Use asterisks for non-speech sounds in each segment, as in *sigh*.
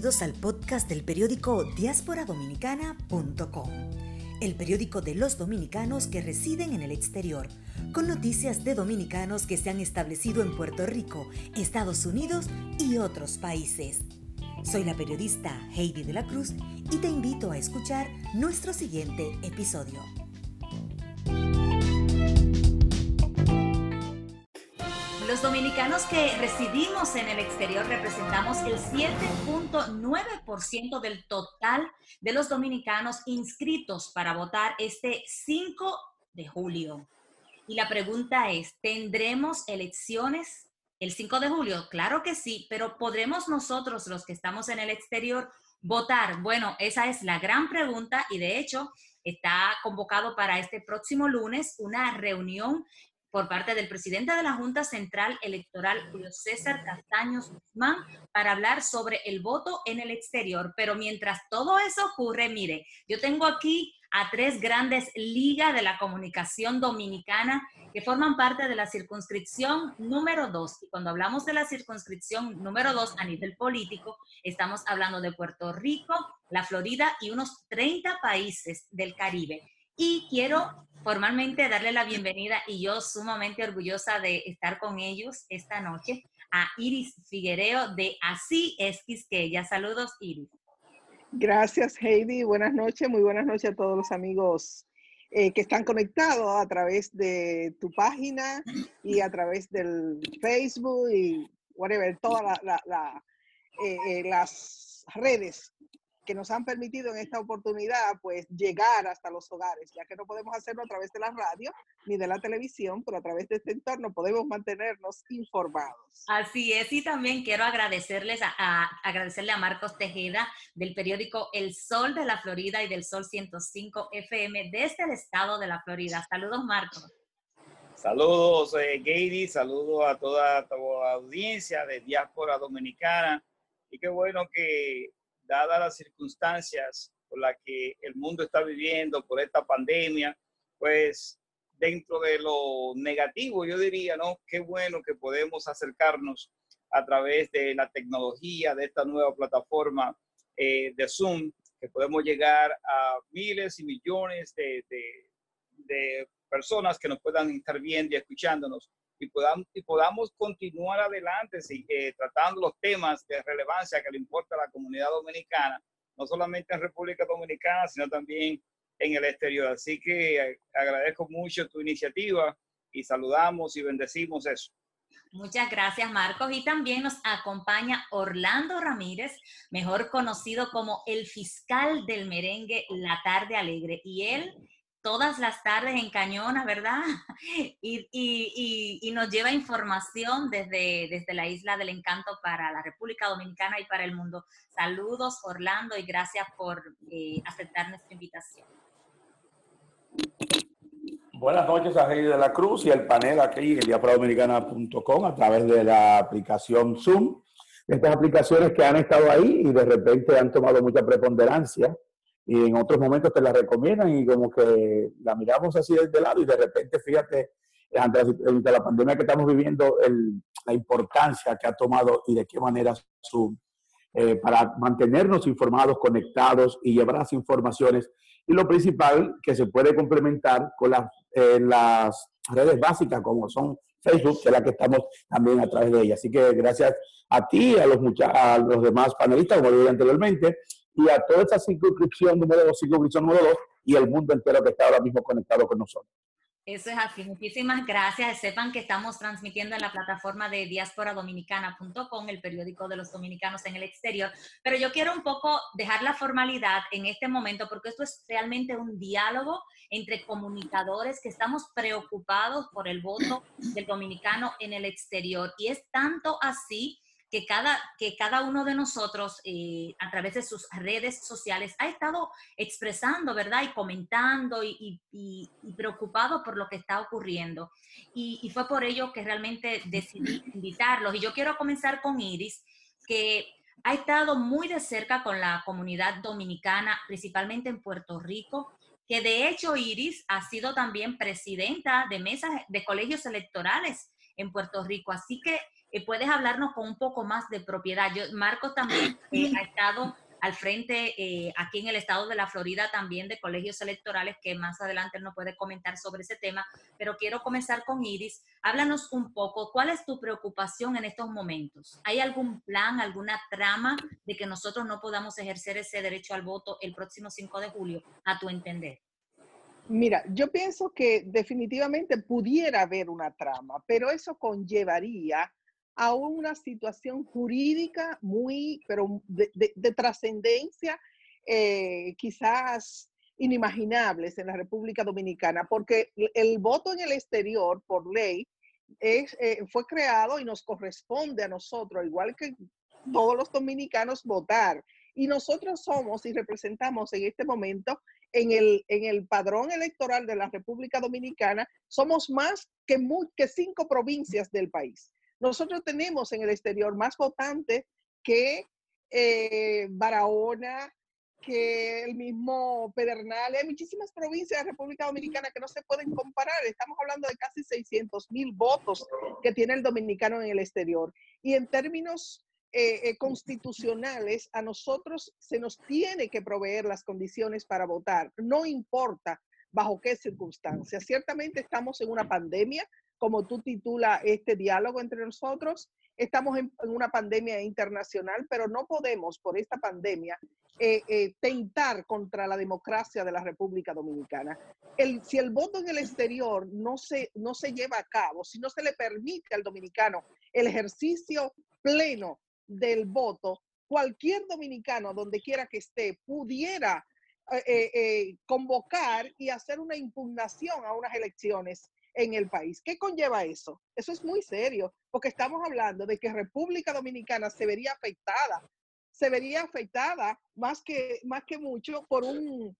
Bienvenidos al podcast del periódico diasporadominicana.com, el periódico de los dominicanos que residen en el exterior, con noticias de dominicanos que se han establecido en Puerto Rico, Estados Unidos y otros países. Soy la periodista Heidi de la Cruz y te invito a escuchar nuestro siguiente episodio. Los dominicanos que residimos en el exterior representamos el 7.9% del total de los dominicanos inscritos para votar este 5 de julio. Y la pregunta es, ¿tendremos elecciones el 5 de julio? Claro que sí, pero ¿podremos nosotros, los que estamos en el exterior, votar? Bueno, esa es la gran pregunta y de hecho está convocado para este próximo lunes una reunión por parte del presidente de la Junta Central Electoral, Julio César Castaños Guzmán, para hablar sobre el voto en el exterior. Pero mientras todo eso ocurre, mire, yo tengo aquí a tres grandes ligas de la comunicación dominicana que forman parte de la circunscripción número dos. Y cuando hablamos de la circunscripción número dos a nivel político, estamos hablando de Puerto Rico, la Florida y unos 30 países del Caribe. Y quiero formalmente darle la bienvenida y yo sumamente orgullosa de estar con ellos esta noche a Iris Figuereo de Así es Quisqueya. Saludos, Iris. Gracias, Heidi. Buenas noches. Muy buenas noches a todos los amigos eh, que están conectados a través de tu página y a través del Facebook y whatever, todas eh, eh, las redes que nos han permitido en esta oportunidad pues llegar hasta los hogares, ya que no podemos hacerlo a través de la radio ni de la televisión, pero a través de este entorno podemos mantenernos informados. Así es, y también quiero agradecerles a, agradecerle a Marcos Tejeda del periódico El Sol de la Florida y del Sol 105 FM desde el estado de la Florida. Saludos, Marcos. Saludos, eh, saludos a toda, toda la audiencia de Diáspora Dominicana. Y qué bueno que dadas las circunstancias por las que el mundo está viviendo, por esta pandemia, pues dentro de lo negativo, yo diría, ¿no? Qué bueno que podemos acercarnos a través de la tecnología, de esta nueva plataforma eh, de Zoom, que podemos llegar a miles y millones de, de, personas que nos puedan estar viendo y escuchándonos y podamos, y podamos continuar adelante eh, tratando los temas de relevancia que le importa a la comunidad dominicana, no solamente en República Dominicana, sino también en el exterior. Así que eh, agradezco mucho tu iniciativa y saludamos y bendecimos eso. Muchas gracias, Marcos. Y también nos acompaña Orlando Ramírez, mejor conocido como el fiscal del merengue La Tarde Alegre. Y él todas las tardes en Cañona, ¿verdad? *laughs* Y, nos lleva información desde, desde la Isla del Encanto para la República Dominicana y para el mundo. Saludos, Orlando, y gracias por eh, aceptar nuestra invitación. Buenas noches a Rey de la Cruz y el panel aquí en diasporadominicana.com a través de la aplicación Zoom. Estas aplicaciones que han estado ahí y de repente han tomado mucha preponderancia y en otros momentos te la recomiendan y como que la miramos así desde lado y de repente, fíjate, ante la, pandemia que estamos viviendo, la importancia que ha tomado y de qué manera Zoom eh, para mantenernos informados, conectados y llevar las informaciones. Y lo principal, que se puede complementar con las, eh, las redes básicas como son Facebook, que es la que estamos también a través de ella. Así que gracias a ti, a los, a los demás panelistas, como dije anteriormente, y a toda esa circunscripción número 2, circunscripción número 2 y el mundo entero que está ahora mismo conectado con nosotros. Eso es así. Muchísimas gracias. Sepan que estamos transmitiendo en la plataforma de diasporadominicana.com, el periódico de los dominicanos en el exterior. Pero yo quiero un poco dejar la formalidad en este momento porque esto es realmente un diálogo entre comunicadores que estamos preocupados por el voto del dominicano en el exterior. Y es tanto así que cada, que cada uno de nosotros eh, a través de sus redes sociales ha estado expresando, ¿verdad? Y comentando y, preocupado por lo que está ocurriendo. Y, fue por ello que realmente decidí *laughs* invitarlos. Y yo quiero comenzar con Iris, que ha estado muy de cerca con la comunidad dominicana, principalmente en Puerto Rico, que de hecho Iris ha sido también presidenta de mesas de colegios electorales en Puerto Rico. Así que eh, puedes hablarnos con un poco más de propiedad. Yo, Marcos también *clears throat* eh, ha estado al frente eh, aquí en el estado de la Florida también de colegios electorales, que más adelante nos puede comentar sobre ese tema, pero quiero comenzar con Iris. Háblanos un poco, ¿cuál es tu preocupación en estos momentos? ¿Hay algún plan, alguna trama de que nosotros no podamos ejercer ese derecho al voto el próximo 5 de julio, a tu entender? Mira, yo pienso que definitivamente pudiera haber una trama, pero eso conllevaría a una situación jurídica muy, pero de, trascendencia, eh, quizás inimaginables en la República Dominicana, porque el voto en el exterior, por ley, eh, fue creado y nos corresponde a nosotros, igual que todos los dominicanos, votar. Y nosotros somos y representamos en este momento en el, en el padrón electoral de la República Dominicana, somos más que, que cinco provincias del país. Nosotros tenemos en el exterior más votantes que eh, Barahona, que el mismo Pedernales, hay muchísimas provincias de la República Dominicana que no se pueden comparar. Estamos hablando de casi 600 mil votos que tiene el dominicano en el exterior. Y en términos eh, eh, constitucionales, a nosotros se nos tiene que proveer las condiciones para votar, no importa bajo qué circunstancias. Ciertamente estamos en una pandemia, como tú titula este diálogo entre nosotros, estamos en, una pandemia internacional, pero no podemos por esta pandemia eh, tentar contra la democracia de la República Dominicana. El, si el voto en el exterior no se, no se lleva a cabo, si no se le permite al dominicano el ejercicio pleno del voto, cualquier dominicano, donde quiera que esté, pudiera eh, eh, eh, convocar y hacer una impugnación a unas elecciones en el país. ¿Qué conlleva eso? Eso es muy serio, porque estamos hablando de que República Dominicana se vería afectada, se vería afectada más que, más que mucho por un,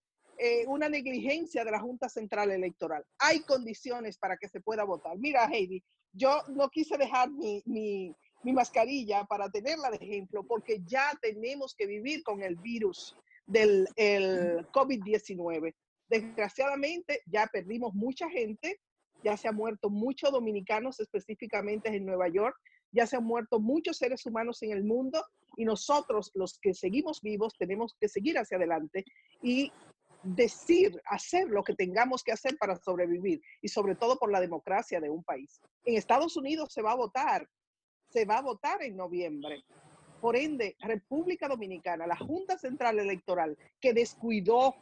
una negligencia de la Junta Central Electoral. Hay condiciones para que se pueda votar. Mira, Heidi, yo no quise dejar mi, mi, mi mascarilla para tenerla de ejemplo, porque ya tenemos que vivir con el virus del COVID-19. Desgraciadamente ya perdimos mucha gente, ya se han muerto muchos dominicanos específicamente en Nueva York, ya se han muerto muchos seres humanos en el mundo y nosotros los que seguimos vivos tenemos que seguir hacia adelante y decir, hacer lo que tengamos que hacer para sobrevivir y sobre todo por la democracia de un país. En Estados Unidos se va a votar se va a votar en noviembre. Por ende, República Dominicana, la Junta Central Electoral, que descuidó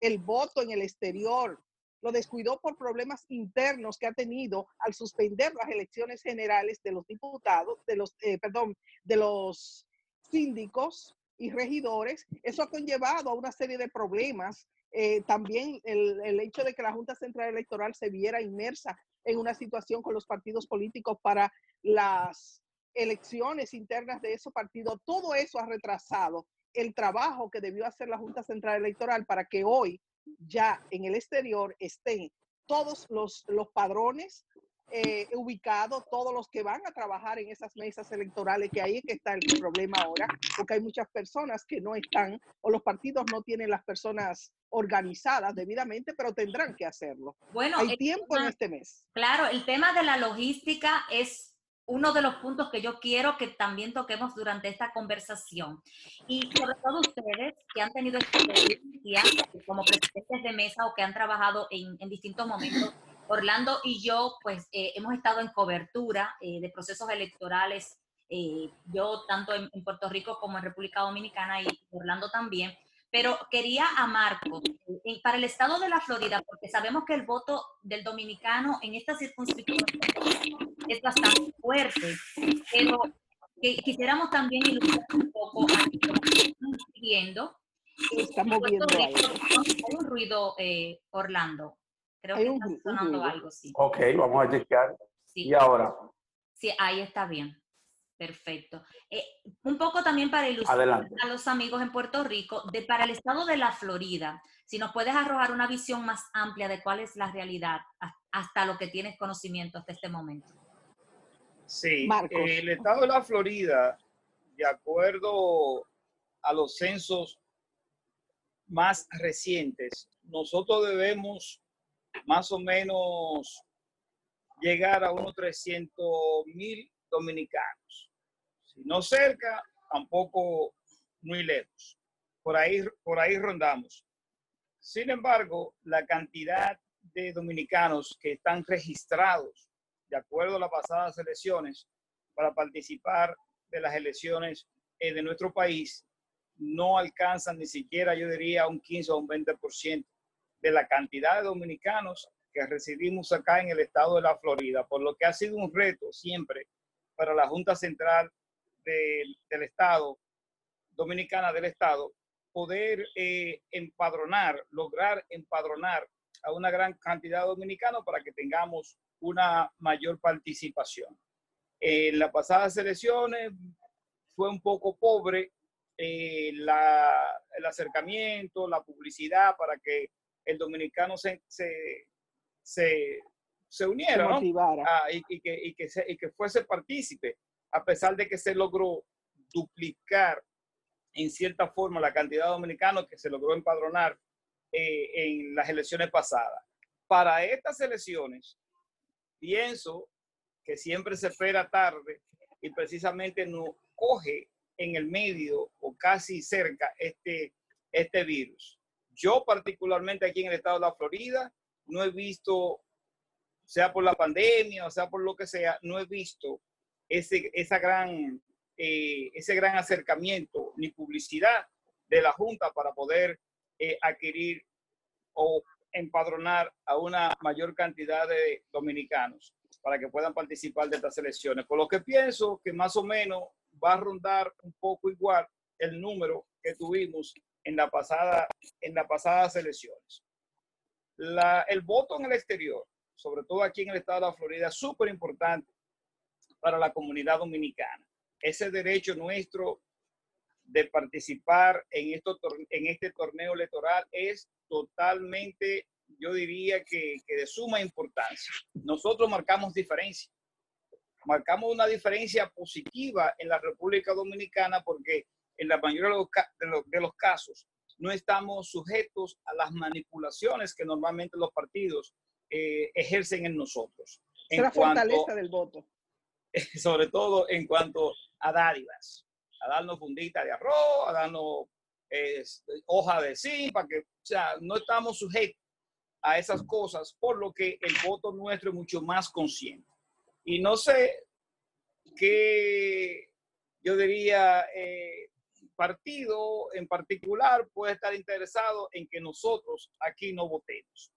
el voto en el exterior, lo descuidó por problemas internos que ha tenido al suspender las elecciones generales de los diputados, de los, eh, perdón, de los síndicos y regidores. Eso ha conllevado a una serie de problemas. Eh, también el, el hecho de que la Junta Central Electoral se viera inmersa en una situación con los partidos políticos para las elecciones internas de esos partidos, todo eso ha retrasado el trabajo que debió hacer la Junta Central Electoral para que hoy ya en el exterior estén todos los, los padrones eh, ubicados, todos los que van a trabajar en esas mesas electorales, que ahí es que está el problema ahora, porque hay muchas personas que no están o los partidos no tienen las personas organizadas debidamente, pero tendrán que hacerlo. Bueno, hay tiempo en este mes. Claro, el tema de la logística es uno de los puntos que yo quiero que también toquemos durante esta conversación. Y sobre todo ustedes que han tenido experiencia como presidentes de mesa o que han trabajado en, distintos momentos. Orlando y yo, pues, eh, hemos estado en cobertura eh, de procesos electorales, eh, yo tanto en, en, Puerto Rico como en República Dominicana y Orlando también. Pero quería a Marco, para el estado de la Florida, porque sabemos que el voto del dominicano en esta circunscripción es bastante fuerte, pero quisiéramos también ilustrar un poco a lo que estamos viendo. Estamos viendo Hay un ruido, eh, Orlando. Creo que está sonando algo, sí. Ok, vamos a chequear. ¿Y ahora? Sí, ahí está bien. Perfecto. Eh, un poco también para ilustrar a los amigos en Puerto Rico, de para el estado de la Florida, si nos puedes arrojar una visión más amplia de cuál es la realidad hasta lo que tienes conocimiento hasta este momento. Sí, el estado de la Florida, de acuerdo a los censos más recientes, nosotros debemos más o menos llegar a unos 300 mil dominicanos. Si no cerca, tampoco muy lejos. Por ahí, por ahí rondamos. Sin embargo, la cantidad de dominicanos que están registrados de acuerdo a las pasadas elecciones para participar de las elecciones eh, de nuestro país no alcanzan ni siquiera, yo diría, un 15 o un 20% de la cantidad de dominicanos que residimos acá en el estado de la Florida, por lo que ha sido un reto siempre para la Junta Central del, del Estado, Dominicana del Estado, poder eh, empadronar, lograr empadronar a una gran cantidad de dominicanos para que tengamos una mayor participación. En las pasadas elecciones fue un poco pobre eh, la, el acercamiento, la publicidad para que el dominicano se, se, se, se uniera ah, y, que, y, que y que fuese partícipe, a pesar de que se logró duplicar en cierta forma la cantidad de dominicanos que se logró empadronar eh, en las elecciones pasadas. Para estas elecciones, pienso que siempre se espera tarde y precisamente no coge en el medio o casi cerca este, este virus. Yo particularmente aquí en el estado de la Florida no he visto, sea por la pandemia o sea por lo que sea, no he visto ese, esa gran, eh, ese gran acercamiento ni publicidad de la Junta para poder eh, adquirir o empadronar a una mayor cantidad de dominicanos para que puedan participar de estas elecciones. Por lo que pienso que más o menos va a rondar un poco igual el número que tuvimos en, la pasada, en las pasadas elecciones. La, el voto en el exterior, sobre todo aquí en el estado de la Florida, es súper importante para la comunidad dominicana. Ese derecho nuestro de participar en, esto, en este torneo electoral es totalmente, yo diría que, que de suma importancia. Nosotros marcamos diferencia. Marcamos una diferencia positiva en la República Dominicana porque en la mayoría de los, de los, de los casos no estamos sujetos a las manipulaciones que normalmente los partidos eh, ejercen en nosotros. Es la fortaleza del voto. *laughs* Sobre todo en cuanto a dádivas, a darnos fundita de arroz, a darnos eh, hoja de zinc, para que, o sea, no estamos sujetos a esas cosas, por lo que el voto nuestro es mucho más consciente. Y no sé qué yo diría eh, partido en particular puede estar interesado en que nosotros aquí no votemos.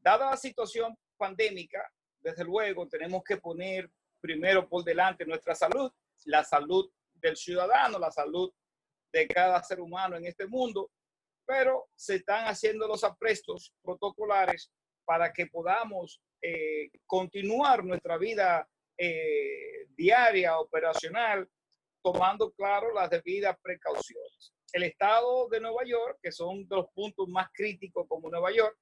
Dada la situación pandémica, desde luego tenemos que poner primero por delante nuestra salud, la salud del ciudadano, la salud de cada ser humano en este mundo, pero se están haciendo los aprestos protocolares para que podamos eh, continuar nuestra vida eh, diaria, operacional, tomando, claro, las debidas precauciones. El estado de Nueva York, que son de los puntos más críticos como Nueva York,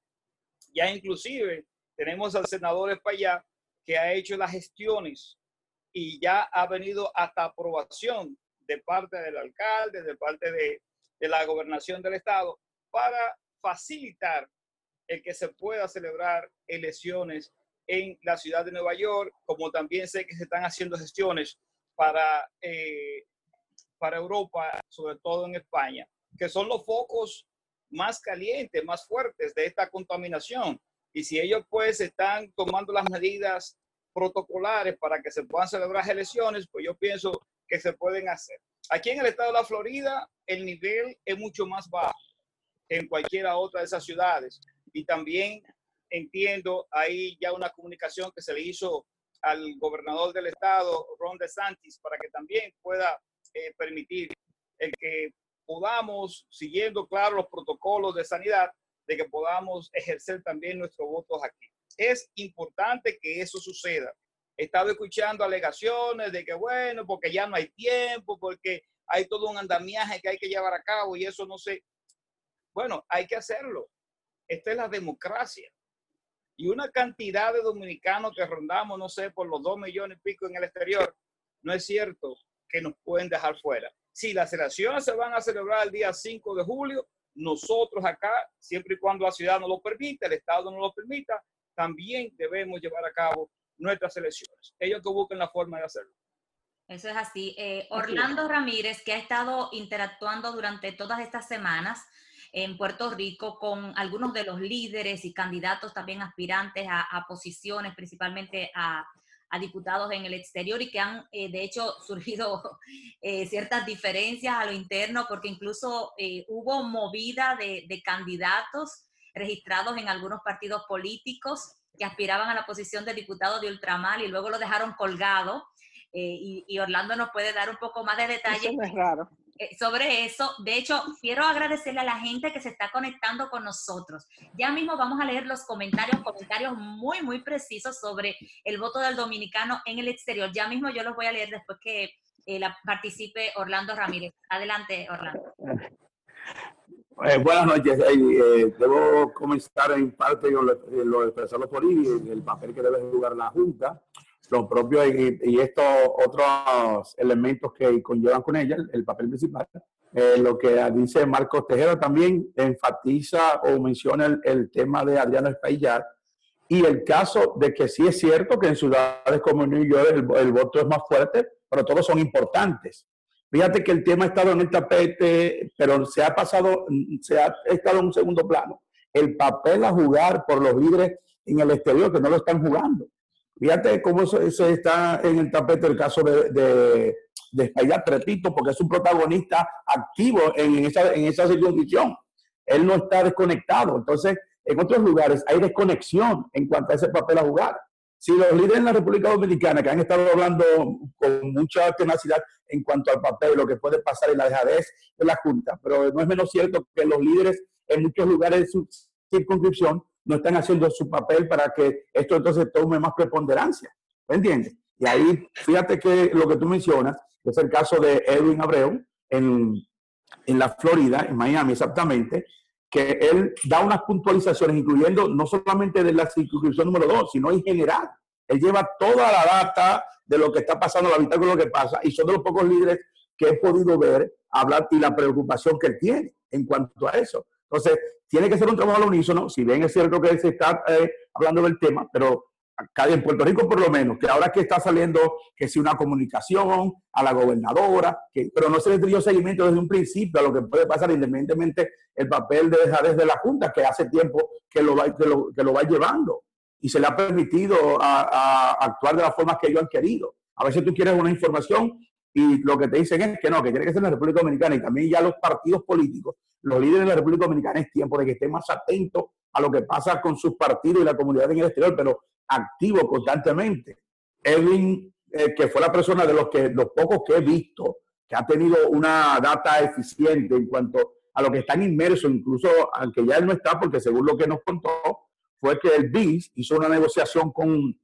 ya inclusive tenemos al senador Espaillá que ha hecho las gestiones y ya ha venido hasta aprobación de parte del alcalde, de parte de, de la gobernación del estado, para facilitar el que se pueda celebrar elecciones en la ciudad de Nueva York, como también sé que se están haciendo gestiones para, eh, para Europa, sobre todo en España, que son los focos más calientes, más fuertes de esta contaminación. Y si ellos pues están tomando las medidas protocolares para que se puedan celebrar elecciones, pues yo pienso que se pueden hacer. Aquí en el estado de la Florida, el nivel es mucho más bajo que en cualquiera otra de esas ciudades. Y también entiendo ahí ya una comunicación que se le hizo al gobernador del estado, Ron DeSantis, para que también pueda eh, permitir el que podamos, siguiendo claro los protocolos de sanidad, de que podamos ejercer también nuestros votos aquí. Es importante que eso suceda. He estado escuchando alegaciones de que, bueno, porque ya no hay tiempo, porque hay todo un andamiaje que hay que llevar a cabo y eso no sé. Bueno, hay que hacerlo. Esta es la democracia y una cantidad de dominicanos que rondamos, no sé, por los dos millones y pico en el exterior, no es cierto que nos pueden dejar fuera. Si las elecciones se van a celebrar el día 5 de julio, nosotros acá, siempre y cuando la ciudad nos lo permita, el Estado nos lo permita, también debemos llevar a cabo nuestras elecciones. Ellos que busquen la forma de hacerlo. Eso es así. Eh, Orlando Ramírez, que ha estado interactuando durante todas estas semanas en Puerto Rico con algunos de los líderes y candidatos también aspirantes a, posiciones, principalmente a, diputados en el exterior y que han, eh, de hecho, *laughs* surgido eh, ciertas diferencias a lo interno, porque incluso hubo movida de, de candidatos registrados en algunos partidos políticos que aspiraban a la posición de diputado de ultramar y luego lo dejaron colgado. Eh, y, Orlando nos puede dar un poco más de detalles. Eh, sobre eso, de hecho, quiero agradecerle a la gente que se está conectando con nosotros. Ya mismo vamos a leer los comentarios, comentarios muy, muy precisos sobre el voto del dominicano en el exterior. Ya mismo yo los voy a leer después que eh, la, participe Orlando Ramírez. Adelante, Orlando. *laughs* Eh, buenas noches. Eh, debo comenzar en parte con lo, expresado por Ivy, el papel que debe jugar la Junta, lo propio y, estos otros elementos que conllevan con ella, el, papel principal. Eh, lo que dice Marcos Tejera también enfatiza o menciona el, tema de Adriano Espaillat y el caso de que sí es cierto que en ciudades como New York el voto es más fuerte, pero todos son importantes. Fíjate que el tema ha estado en el tapete, pero se ha pasado, se ha estado en un segundo plano. El papel a jugar por los líderes en el exterior que no lo están jugando. Fíjate cómo eso, está en el tapete el caso de, de, de porque es un protagonista activo en esa, en esa circunscripción. Él no está desconectado. Entonces, en otros lugares hay desconexión en cuanto a ese papel a jugar. Si los líderes en la República Dominicana, que han estado hablando con mucha tenacidad en cuanto al papel, lo que puede pasar en la dejadez de la Junta, pero no es menos cierto que los líderes en muchos lugares de su circunscripción no están haciendo su papel para que esto entonces tome más preponderancia. ¿Me entiendes? Y ahí, fíjate que lo que tú mencionas, es el caso de Edwin Abreu en, en la Florida, en Miami exactamente, que él da unas puntualizaciones, incluyendo no solamente de la circunscripción número dos, sino en general. Él lleva toda la data de lo que está pasando, la mitad de lo que pasa, y son de los pocos líderes que he podido ver hablar y la preocupación que él tiene en cuanto a eso. Entonces, tiene que ser un trabajo al unísono, si bien es cierto que él se está eh, hablando del tema, pero acá en Puerto Rico por lo menos, que ahora que está saliendo que si una comunicación a la gobernadora, que, pero no se le dio seguimiento desde un principio a lo que puede pasar, independientemente el papel de dejar desde la Junta, que hace tiempo que lo va, que lo, que lo va llevando y se le ha permitido actuar de la forma que ellos han querido. A veces tú quieres una información y lo que te dicen es que no, que tiene que ser en la República Dominicana y también ya los partidos políticos, los líderes de la República Dominicana es tiempo de que estén más atentos a lo que pasa con sus partidos y la comunidad en el exterior, pero activo constantemente. Edwin, eh, que fue la persona de los, que, los pocos que he visto que ha tenido una data eficiente en cuanto a lo que están inmersos, incluso aunque ya él no está, porque según lo que nos contó, fue que el BIS hizo una negociación con,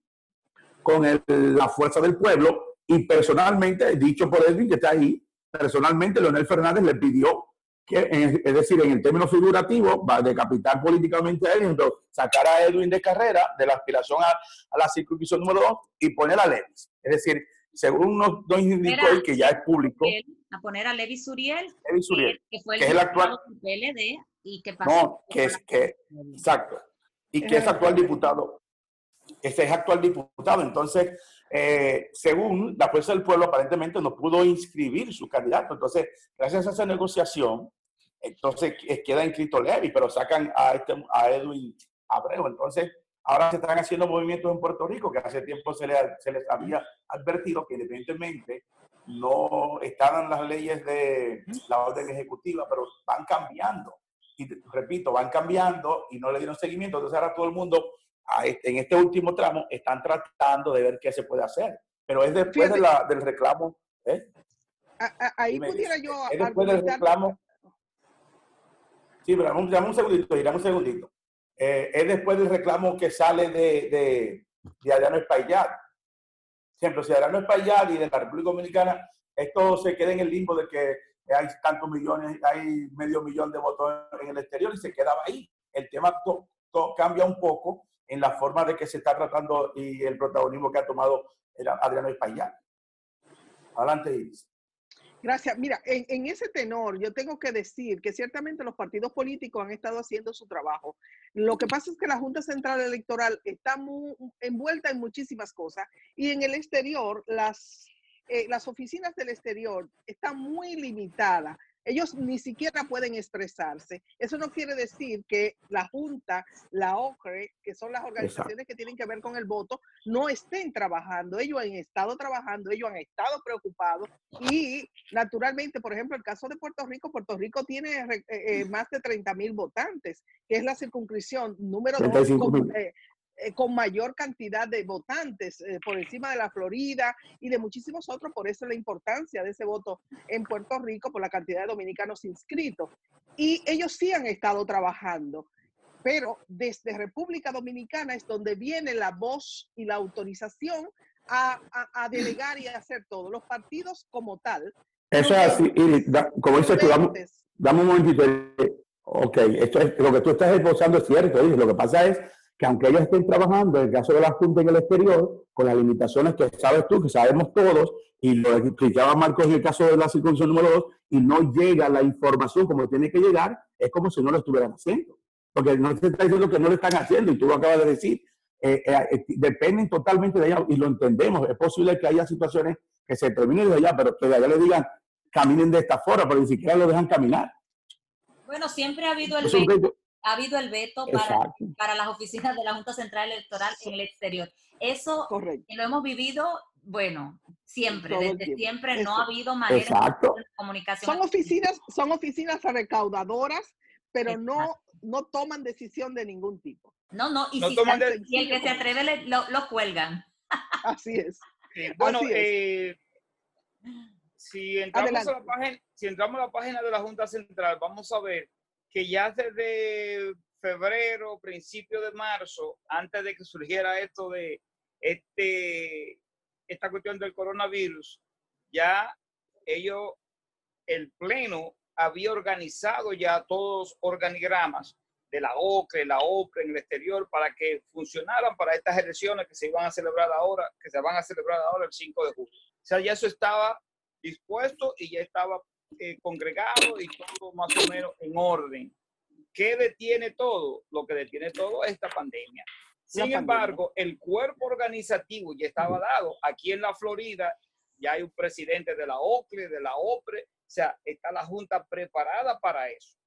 con la fuerza del pueblo y personalmente, dicho por Edwin que está ahí, personalmente Leonel Fernández le pidió que, es decir, en el término figurativo, va a decapitar políticamente a Edwin, sacar a Edwin de carrera, de la aspiración a, la circunscripción número 2 y poner a Levis. Es decir, según nos, nos indicó que ya es público. A poner a Levis Suriel, Suriel que, fue el, que es el actual PLD y que pasó. No, que es que, exacto, y que es actual diputado. Este es actual diputado. Entonces, eh, según la fuerza del pueblo, aparentemente no pudo inscribir su candidato. Entonces, gracias a esa negociación, entonces queda inscrito Levi, pero sacan a, este, a Edwin Abreu. Entonces, ahora se están haciendo movimientos en Puerto Rico que hace tiempo se, se les había advertido que evidentemente no están las leyes de la orden ejecutiva, pero van cambiando. Y repito, van cambiando y no le dieron seguimiento. Entonces ahora todo el mundo este, en este último tramo están tratando de ver qué se puede hacer. Pero es después de la, del reclamo. ¿eh? Ahí pudiera yo. Es después del reclamo. Sí, pero dame un segundito, dame un segundito. Eh, es después del reclamo que sale de, de, de Adriano Espaillat. Ejemplo, si Adriano Espaillat y de la República Dominicana, esto se queda en el limbo de que hay tantos millones, hay medio millón de votos en el exterior y se quedaba ahí. El tema cambia un poco en la forma de que se está tratando y el protagonismo que ha tomado Adriano Espaillat. Adelante, Iris. Gracias. Mira, en, ese tenor yo tengo que decir que ciertamente los partidos políticos han estado haciendo su trabajo. Lo que pasa es que la Junta Central Electoral está envuelta en muchísimas cosas y en el exterior las eh, las oficinas del exterior están muy limitadas. Ellos ni siquiera pueden expresarse. Eso no quiere decir que la Junta, la OCRE, que son las organizaciones que tienen que ver con el voto, no estén trabajando. Ellos han estado trabajando, ellos han estado preocupados y naturalmente, por ejemplo, el caso de Puerto Rico, Puerto Rico tiene eh, eh, más de 30 mil votantes, que es la circunscripción número dos eh, con mayor cantidad de votantes eh, por encima de la Florida y de muchísimos otros. Por eso la importancia de ese voto en Puerto Rico, por la cantidad de dominicanos inscritos. Y ellos sí han estado trabajando, pero desde República Dominicana es donde viene la voz y la autorización a, a, delegar y a hacer todo. Los partidos como tal. Eso es así, y como dices tú, damos, damos un momentito. Ok, esto es, lo que tú estás esbozando es cierto, lo que pasa es que aunque ellos estén trabajando, en el caso de la Junta en el exterior, con las limitaciones que sabes tú, que sabemos todos, y lo explicaba Marcos en el caso de la circuncisión número 2, y no llega la información como tiene que llegar, es como si no lo estuvieran haciendo. Porque no se está diciendo que no lo están haciendo, y tú lo acabas de decir. Eh, eh, eh, dependen totalmente de allá, y lo entendemos. Es posible que haya situaciones que se terminen de allá, pero que de allá le digan, caminen de esta forma, pero ni siquiera lo dejan caminar. Bueno, siempre ha habido el ha habido el veto para, las oficinas de la Junta Central Electoral en el exterior. Eso lo hemos vivido, bueno, siempre, desde siempre no ha habido manera de comunicación. Son oficinas, son oficinas recaudadoras, pero no, no toman decisión de ningún tipo. No, no, y, si el que se atreve lo, cuelgan. Así es. bueno, eh, si, entramos a la página, si entramos a la página de la Junta Central, vamos a ver que ya desde febrero, principio de marzo, antes de que surgiera esto de este, esta cuestión del coronavirus, ya ellos, el Pleno había organizado ya todos los organigramas de la OCRE, la OPRE en el exterior para que funcionaran para estas elecciones que se iban a celebrar ahora, que se van a celebrar ahora el 5 de julio. O sea, ya eso estaba dispuesto y ya estaba eh, congregado y todo más o menos en orden. ¿Qué detiene todo? Lo que detiene todo es esta pandemia. Sin embargo, el cuerpo organizativo ya estaba dado. Aquí en la Florida ya hay un presidente de la OCLE, de la OPRE, o sea, está la Junta preparada para eso.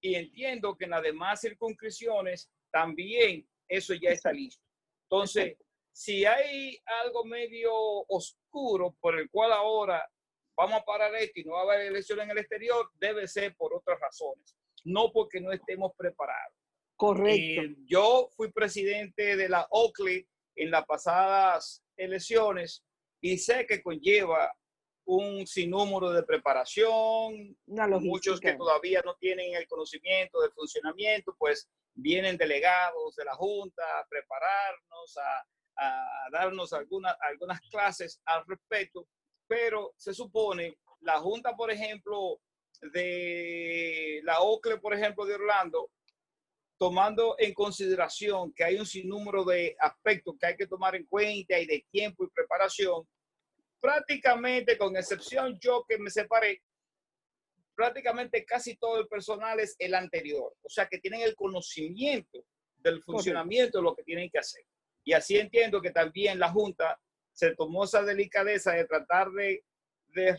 Y entiendo que en las demás circunscripciones también eso ya está listo. Entonces, si hay algo medio oscuro por el cual ahora vamos a parar esto y no va a haber elecciones en el exterior, debe ser por otras razones, no porque no estemos preparados. Correcto. Eh, yo fui presidente de la Oakley en las pasadas elecciones y sé que conlleva un sinnúmero de preparación, muchos que todavía no tienen el conocimiento del funcionamiento, pues vienen delegados de la Junta a prepararnos, a, a darnos algunas, algunas clases al respecto pero se supone la Junta, por ejemplo, de la OCLE, por ejemplo, de Orlando, tomando en consideración que hay un sinnúmero de aspectos que hay que tomar en cuenta y de tiempo y preparación, prácticamente, con excepción yo que me separé, prácticamente casi todo el personal es el anterior, o sea que tienen el conocimiento del funcionamiento de lo que tienen que hacer. Y así entiendo que también la Junta se tomó esa delicadeza de tratar de,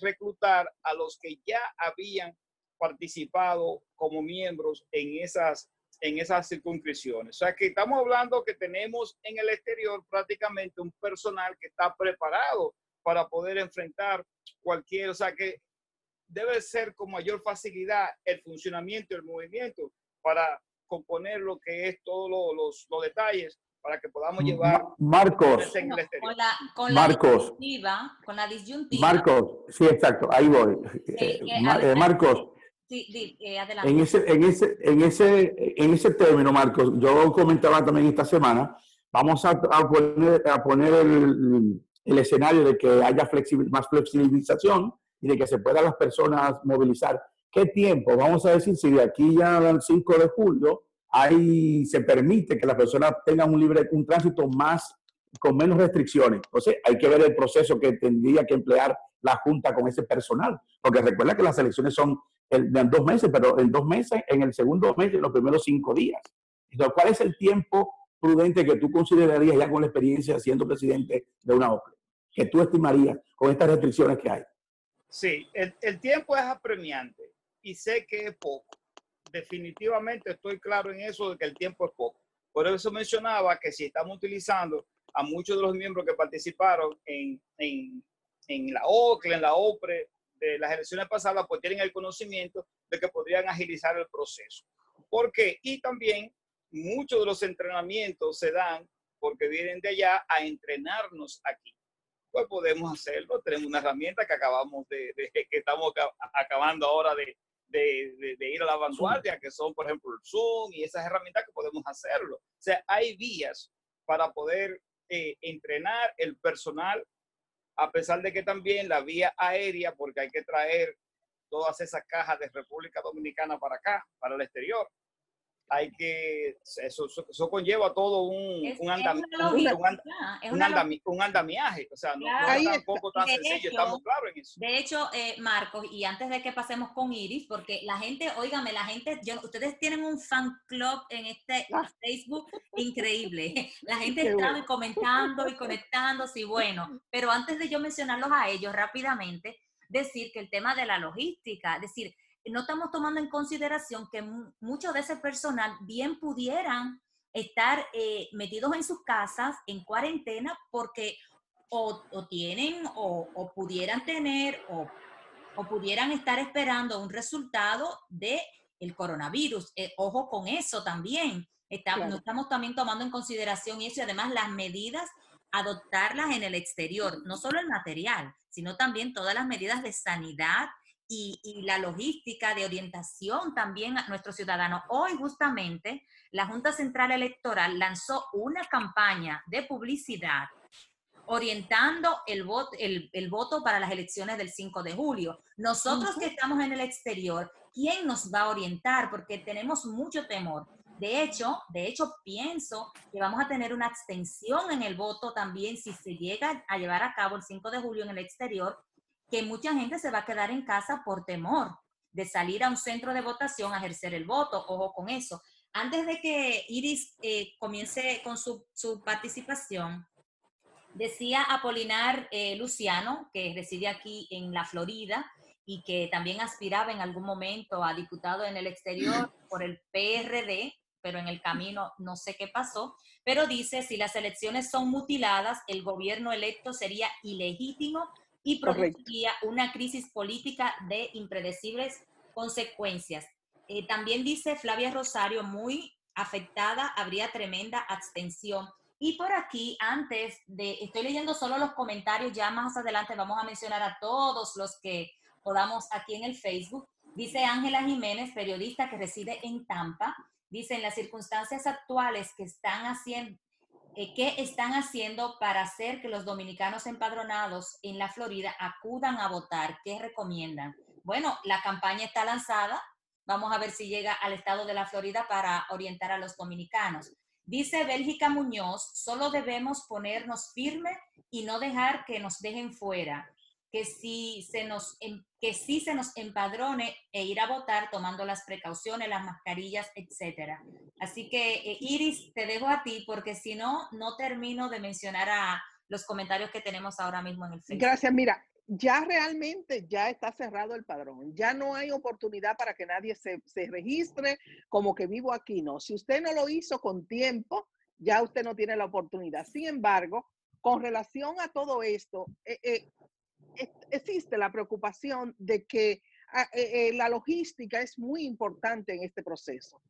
reclutar a los que ya habían participado como miembros en esas, en esas circunscripciones. O sea que estamos hablando que tenemos en el exterior prácticamente un personal que está preparado para poder enfrentar cualquier, o sea que debe ser con mayor facilidad el funcionamiento el movimiento para componer lo que es todos los, los detalles para que podamos llevar Marcos. con la, con la disyuntiva con la disyuntiva. Marcos sí exacto ahí voy. Eh, eh, Marcos. Sí, eh, adelante. en ese en ese en ese en ese término Marcos yo comentaba también esta semana vamos a, a poner a poner el, el, escenario de que haya más flexibilización y de que se puedan las personas movilizar. Qué tiempo vamos a decir si de aquí ya al 5 de julio ahí se permite que las personas tengan un libre, un tránsito más, con menos restricciones. Entonces, hay que ver el proceso que tendría que emplear la Junta con ese personal, porque recuerda que las elecciones son en dos meses, pero en dos meses, en el segundo mes, en los primeros cinco días. Entonces, ¿cuál es el tiempo prudente que tú considerarías ya con la experiencia siendo presidente de una OPE? que tú estimarías con estas restricciones que hay? Sí, el, el tiempo es apremiante y sé que es poco. Definitivamente estoy claro en eso de que el tiempo es poco. Por eso mencionaba que si estamos utilizando a muchos de los miembros que participaron en, en, en la OCLE, en la OPRE, de las elecciones pasadas, pues tienen el conocimiento de que podrían agilizar el proceso. ¿Por qué? Y también muchos de los entrenamientos se dan porque vienen de allá a entrenarnos aquí. Pues podemos hacerlo. Tenemos una herramienta que acabamos de, de que estamos acabando ahora de, de, de, ir a la vanguardia, que son, por ejemplo, el Zoom y esas herramientas que podemos hacerlo. O sea, hay vías para poder eh, entrenar el personal a pesar de que también la vía aérea, porque hay que traer todas esas cajas de República Dominicana para acá, para el exterior, hay que, eso, eso, conlleva todo un, un, un, andamiaje, o sea, no, es tampoco tan sencillo, estamos claros en eso. De hecho, eh, Marcos, y antes de que pasemos con Iris, porque la gente, óigame, la gente, yo, ustedes tienen un fan club en este ah. Facebook increíble, *laughs* la gente está comentando y conectándose y bueno, pero antes de yo mencionarlos a ellos rápidamente, decir que el tema de la logística, es decir, no estamos tomando en consideración que mucho de ese personal bien pudieran estar eh, metidos en sus casas en cuarentena porque o, tienen o, pudieran tener o, pudieran estar esperando un resultado de el coronavirus. Eh, ojo con eso también. Estamos, No estamos también tomando en consideración eso y además las medidas, adoptarlas en el exterior, no solo el material, sino también todas las medidas de sanidad y, la logística de orientación también a nuestros ciudadanos. Hoy justamente la Junta Central Electoral lanzó una campaña de publicidad orientando el voto, el, voto para las elecciones del 5 de julio. Nosotros que estamos en el exterior, ¿quién nos va a orientar? Porque tenemos mucho temor. De hecho, de hecho, pienso que vamos a tener una abstención en el voto también si se llega a llevar a cabo el 5 de julio en el exterior, que mucha gente se va a quedar en casa por temor de salir a un centro de votación a ejercer el voto. Ojo con eso. Antes de que Iris eh, comience con su, participación, decía Apolinar eh, Luciano, que reside aquí en la Florida y que también aspiraba en algún momento a diputado en el exterior *clears throat* por el PRD, pero en el camino no sé qué pasó, pero dice, si las elecciones son mutiladas, el gobierno electo sería ilegítimo y produciría una crisis política de impredecibles consecuencias. Eh, también dice Flavia Rosario, muy afectada, habría tremenda abstención. Y por aquí, antes de, estoy leyendo solo los comentarios, ya más adelante vamos a mencionar a todos los que podamos aquí en el Facebook. Dice Ángela Jiménez, periodista que reside en Tampa, dice, en las circunstancias actuales que están haciendo, ¿qué están haciendo para hacer que los dominicanos empadronados en la Florida acudan a votar? ¿Qué recomiendan? Bueno, la campaña está lanzada. Vamos a ver si llega al estado de la Florida para orientar a los dominicanos. Dice Bélgica Muñoz, solo debemos ponernos firme y no dejar que nos dejen fuera que si se nos, em, que sí se nos empadrone e ir a votar tomando las precauciones, las mascarillas, etcétera. Así que, eh, Iris, te dejo a ti porque si no, no termino de mencionar a los comentarios que tenemos ahora mismo en el Facebook. Gracias. Mira, ya realmente ya está cerrado el padrón. Ya no hay oportunidad para que nadie se, se registre como que vivo aquí. No, si usted no lo hizo con tiempo, ya usted no tiene la oportunidad. Sin embargo, con relación a todo esto, eh, eh, existe la preocupación de que ah, eh, eh, la logística es muy importante en este proceso.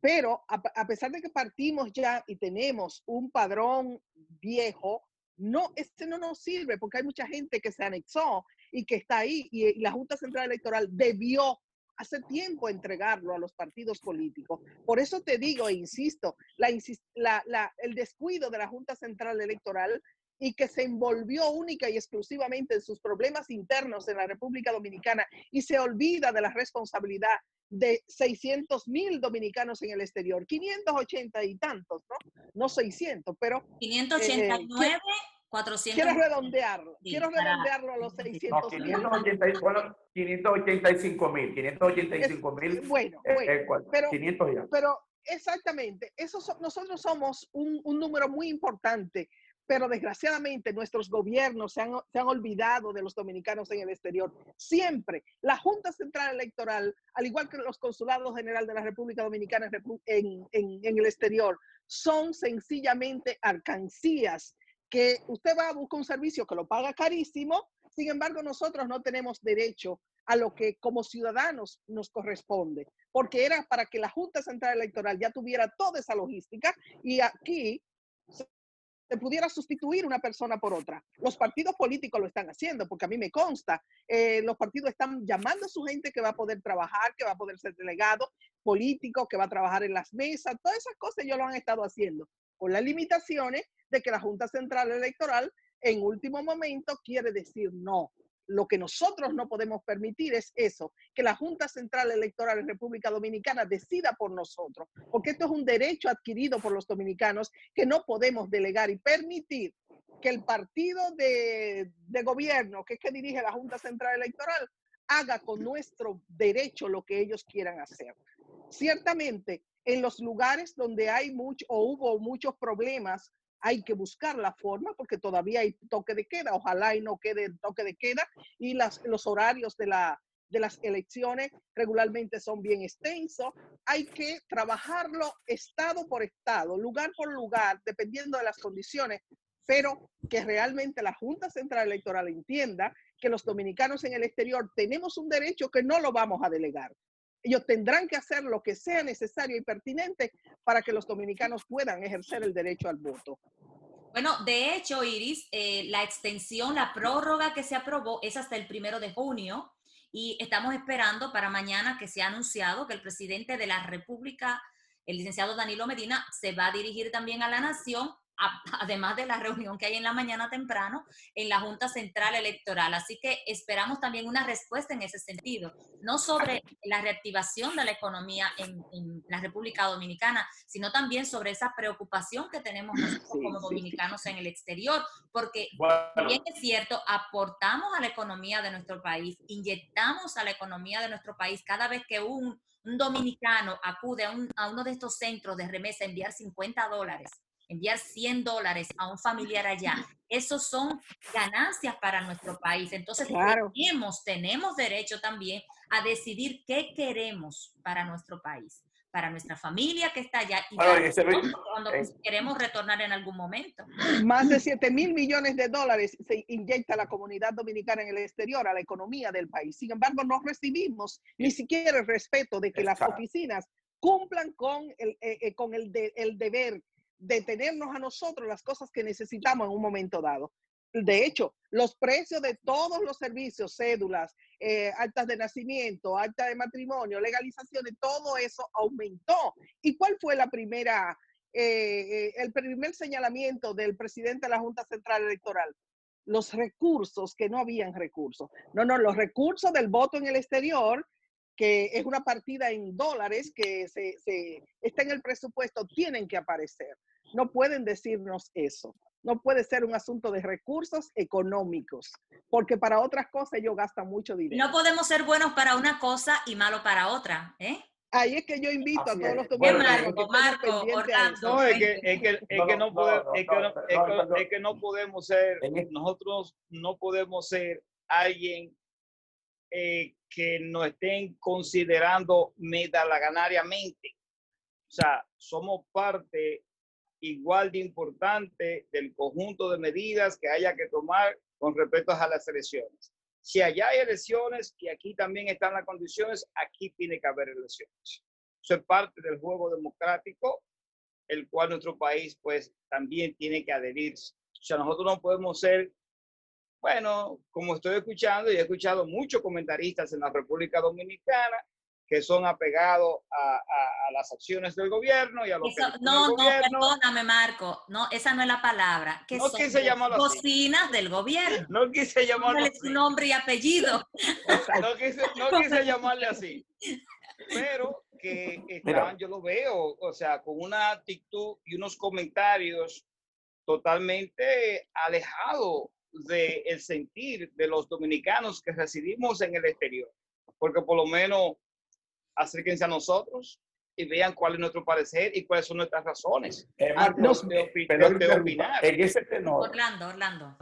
Pero a, pesar de que partimos ya y tenemos un padrón viejo, no, este no nos sirve porque hay mucha gente que se anexó y que está ahí y, la Junta Central Electoral debió hace tiempo entregarlo a los partidos políticos. Por eso te digo e insisto, el descuido de la Junta Central Electoral y que se envolvió única y exclusivamente en sus problemas internos en la República Dominicana y se olvida de la responsabilidad de 600 mil dominicanos en el exterior, 580 y tantos, ¿no? No 600, pero... 589. Eh, 400. Quiero redondearlo, quiero redondearlo a los 600 585 mil, 585 mil. Bueno, eh, bueno eh, pero, 500 ya. pero exactamente, eso nosotros somos un, un número muy importante pero desgraciadamente nuestros gobiernos se han, se han, olvidado de los dominicanos en el exterior. Siempre la Junta Central Electoral, al igual que los consulados general de la República Dominicana en, en, el exterior, son sencillamente alcancías que usted va a buscar un servicio que lo paga carísimo, sin embargo nosotros no tenemos derecho a lo que como ciudadanos nos corresponde, porque era para que la Junta Central Electoral ya tuviera toda esa logística y aquí se pudiera sustituir una persona por otra. Los partidos políticos lo están haciendo, porque a mí me consta, eh, los partidos están llamando a su gente que va a poder trabajar, que va a poder ser delegado político, que va a trabajar en las mesas, todas esas cosas ellos lo han estado haciendo, con las limitaciones de que la Junta Central Electoral en último momento quiere decir no. Lo que nosotros no podemos permitir es eso, que la Junta Central Electoral en República Dominicana decida por nosotros, porque esto es un derecho adquirido por los dominicanos que no podemos delegar y permitir que el partido de, gobierno, que es que dirige la Junta Central Electoral, haga con nuestro derecho lo que ellos quieran hacer. Ciertamente, en los lugares donde hay mucho o hubo muchos problemas hay que buscar la forma porque todavía hay toque de queda, ojalá y no quede el toque de queda y los horarios de las elecciones regularmente son bien extensos. Hay que trabajarlo estado por estado, lugar por lugar, dependiendo de las condiciones, pero que realmente la Junta Central Electoral entienda que los dominicanos en el exterior tenemos un derecho que no lo vamos a delegar. Ellos tendrán que hacer lo que sea necesario y pertinente para que los dominicanos puedan ejercer el derecho al voto. Bueno, de hecho, Iris, eh, la extensión, la prórroga que se aprobó es hasta el primero de junio y estamos esperando para mañana que se ha anunciado que el presidente de la República, el licenciado Danilo Medina, se va a dirigir también a la nación además de la reunión que hay en la mañana temprano en la Junta Central Electoral. Así que esperamos también una respuesta en ese sentido, no sobre la reactivación de la economía en, la República Dominicana, sino también sobre esa preocupación que tenemos nosotros como dominicanos en el exterior, porque bien es cierto, aportamos a la economía de nuestro país, inyectamos a la economía de nuestro país cada vez que un, dominicano acude a, a uno de estos centros de remesa a enviar 50 dólares enviar 100 dólares a un familiar allá, esos son ganancias para nuestro país. Entonces, tenemos, tenemos derecho también a decidir qué queremos para nuestro país, para nuestra familia que está allá y cuando queremos retornar en algún momento. Más de 7 mil millones de dólares se inyecta a la comunidad dominicana en el exterior, a la economía del país. Sin embargo, no recibimos ni siquiera el respeto de que las oficinas cumplan con el, eh, eh, con el, el deber detenernos a nosotros las cosas que necesitamos en un momento dado. De hecho, los precios de todos los servicios, cédulas, eh, actas de nacimiento, acta de matrimonio, legalizaciones, todo eso aumentó. ¿Y cuál fue la primera, eh, eh, el primer señalamiento del presidente de la Junta Central Electoral? Los recursos, que no habían recursos. No, no, los recursos del voto en el exterior que es una partida en dólares que se, se, está en el presupuesto, tienen que aparecer. No pueden decirnos eso. No puede ser un asunto de recursos económicos, porque para otras cosas ellos gastan mucho dinero. No podemos ser buenos para una cosa y malos para otra, ¿eh? Ahí es que yo invito a todos los dominicanos Marco, Marco, No, es que, es que, es que no podemos, es que, es que no podemos ser, nosotros no podemos ser alguien eh, que nos estén considerando medalaganariamente. O sea, somos parte igual de importante del conjunto de medidas que haya que tomar con respecto a las elecciones. Si allá hay elecciones y aquí también están las condiciones, aquí tiene que haber elecciones. Eso es parte del juego democrático, el cual nuestro país pues también tiene que adherirse. O sea, nosotros no podemos ser, bueno, como estoy escuchando y he escuchado muchos comentaristas en la República Dominicana, que son apegados a, a, las acciones del gobierno y a los No, no, perdóname, Marco. No, esa no es la palabra. Que no son quise llamarlo Cocinas del gobierno. No quise llamarlo así. su nombre y apellido. no, quise, no *laughs* quise llamarle así. Pero que estaban, yo lo veo, o sea, con una actitud y unos comentarios totalmente alejados del sentir de los dominicanos que residimos en el exterior. Porque por lo menos acérquense a nosotros. y vean cuál es nuestro parecer y cuáles son nuestras razones. Eh, Marcos, de, opi- perdón de opinar. En ese tenor, Orlando, Orlando.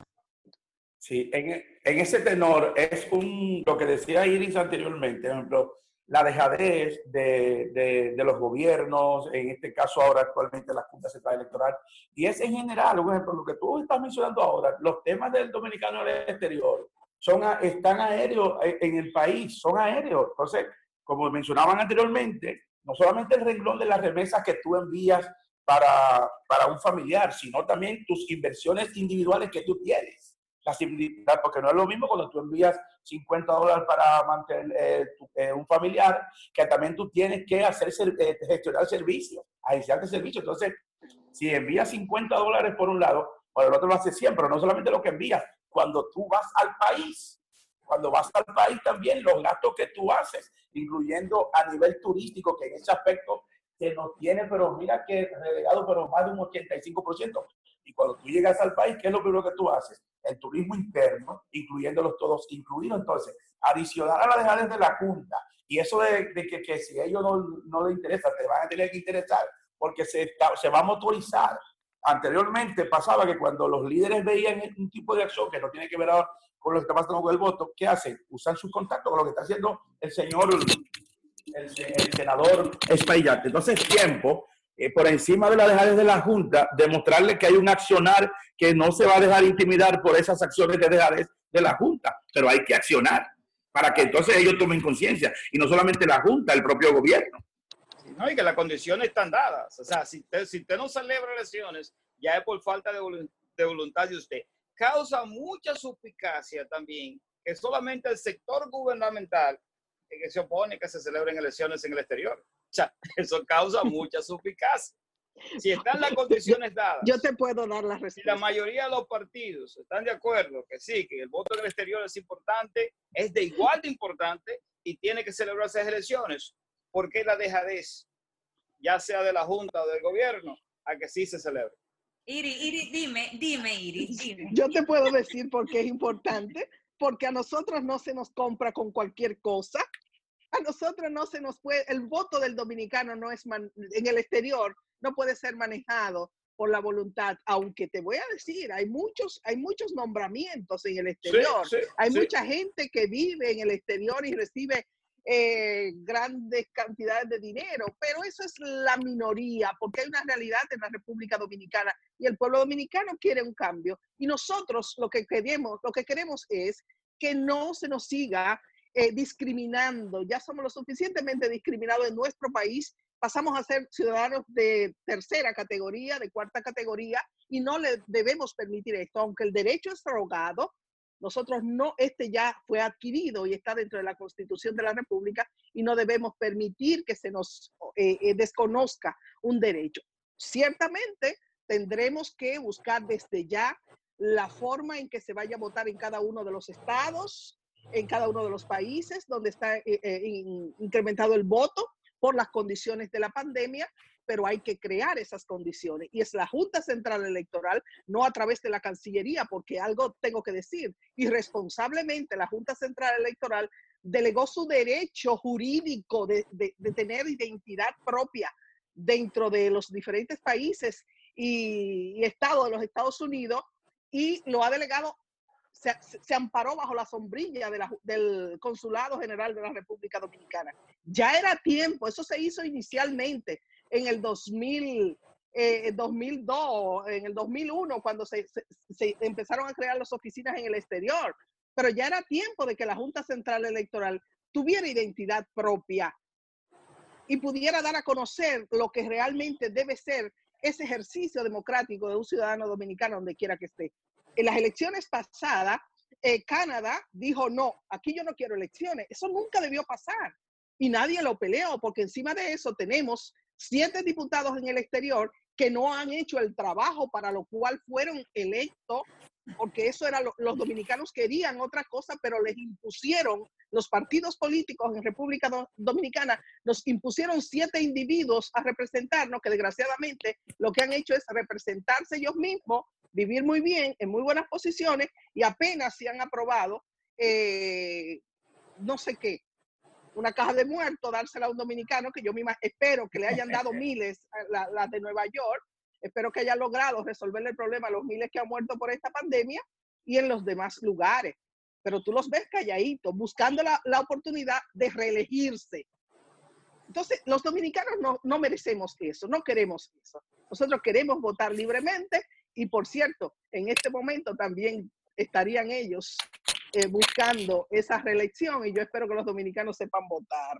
Sí, en, en ese tenor es un, lo que decía Iris anteriormente, por ejemplo, la dejadez de, de, de los gobiernos, en este caso ahora actualmente la Junta Central Electoral, y es en general, por ejemplo, lo que tú estás mencionando ahora, los temas del dominicano en el exterior son, están aéreos en en el país, son aéreos. Entonces, como mencionaban anteriormente, no solamente el renglón de las remesas que tú envías para, para un familiar, sino también tus inversiones individuales que tú tienes la similitud, porque no es lo mismo cuando tú envías 50 dólares para mantener eh, eh, un familiar, que también tú tienes que hacer eh, gestionar servicios, agenciarte servicios. Entonces, si envías 50 dólares por un lado, por el otro lo hace siempre, no solamente lo que envías, cuando tú vas al país, cuando vas al país también los gastos que tú haces, incluyendo a nivel turístico, que en ese aspecto se nos tiene, pero mira que relegado, pero más de un 85%. Y cuando tú llegas al país, ¿qué es lo primero que tú haces? El turismo interno, incluyéndolos todos incluidos. Entonces, adicional a la dejadez de la Junta, y eso de, que, que si ellos no, no les interesa, te van a tener que interesar, porque se, está- se va a motorizar. Anteriormente pasaba que cuando los líderes veían un tipo de acción que no tiene que ver con lo que está pasando con el voto, ¿qué hacen? Usan sus contactos con lo que está haciendo el señor, el, el senador Espaillat. Entonces, tiempo, eh, por encima de la dejadez de la Junta, demostrarle que hay un accionar que no se va a dejar intimidar por esas acciones de dejadez de la Junta, pero hay que accionar para que entonces ellos tomen conciencia, y no solamente la Junta, el propio gobierno. ¿no? Y que las condiciones están dadas. O sea, si usted, si usted no celebra elecciones, ya es por falta de, de voluntad de usted. Causa mucha suspicacia también que solamente el sector gubernamental que se opone que se celebren elecciones en el exterior. O sea, *laughs* eso causa mucha suspicacia. Si están las *laughs* condiciones dadas, Yo te puedo dar la si la respuesta. mayoría de los partidos están de acuerdo que sí, que el voto en el exterior es importante, es de igual de importante y tiene que celebrarse esas elecciones, ¿por qué la dejadez, ya sea de la Junta o del gobierno, a que sí se celebre? Iris, Iris, dime, dime, Iris, dime. Yo te puedo decir por qué es importante, porque a nosotros no se nos compra con cualquier cosa. A nosotros no se nos puede, el voto del dominicano no es man- en el exterior, no puede ser manejado por la voluntad, aunque te voy a decir, hay muchos, hay muchos nombramientos en el exterior. Sí, sí, Hay sí. mucha gente que vive en el exterior y recibe eh, grandes cantidades de dinero, pero eso es la minoría, porque hay una realidad en la República Dominicana y el pueblo dominicano quiere un cambio. Y nosotros lo que queremos, lo que queremos es que no se nos siga eh, discriminando. Ya somos lo suficientemente discriminados en nuestro país. Pasamos a ser ciudadanos de tercera categoría, de cuarta categoría, y no le debemos permitir esto, aunque el derecho es rogado, nosotros no, este ya fue adquirido y está dentro de la Constitución de la República y no debemos permitir que se nos eh, eh, desconozca un derecho. Ciertamente tendremos que buscar desde ya la forma en que se vaya a votar en cada uno de los estados, en cada uno de los países donde está eh, in- incrementado el voto por las condiciones de la pandemia, pero hay que crear esas condiciones. Y es la Junta Central Electoral, no a través de la Cancillería, porque algo tengo que decir. Irresponsablemente la Junta Central Electoral delegó su derecho jurídico de, de- de tener identidad propia dentro de los diferentes países y, y estados de los Estados Unidos y lo ha delegado, se, se- amparó bajo la sombrilla de la del Consulado General de la República Dominicana. Ya era tiempo, eso se hizo inicialmente en el 2000, eh, 2002, en el 2001, cuando se, se- se empezaron a crear las oficinas en el exterior. Pero ya era tiempo de que la Junta Central Electoral tuviera identidad propia y pudiera dar a conocer lo que realmente debe ser ese ejercicio democrático de un ciudadano dominicano donde quiera que esté. En las elecciones pasadas, eh, Canadá dijo, no, aquí yo no quiero elecciones. Eso nunca debió pasar. Y nadie lo peleó, porque encima de eso tenemos siete diputados en el exterior que no han hecho el trabajo para lo cual fueron electos, porque eso era lo, los dominicanos querían otra cosa, pero les impusieron los partidos políticos en República Do- Dominicana, nos impusieron siete individuos a representarnos que desgraciadamente lo que han hecho es representarse ellos mismos, vivir muy bien, en muy buenas posiciones y apenas se han aprobado eh, no sé qué. Una caja de muertos, dársela a un dominicano, que yo misma espero que le hayan *laughs* dado miles, las de Nueva York, espero que haya logrado resolverle el problema a los miles que han muerto por esta pandemia y en los demás lugares. Pero tú los ves calladitos, buscando la, la oportunidad de reelegirse. Entonces, los dominicanos no, no merecemos eso, no queremos eso. Nosotros queremos votar libremente y, por cierto, en este momento también estarían ellos eh, buscando esa reelección y yo espero que los dominicanos sepan votar.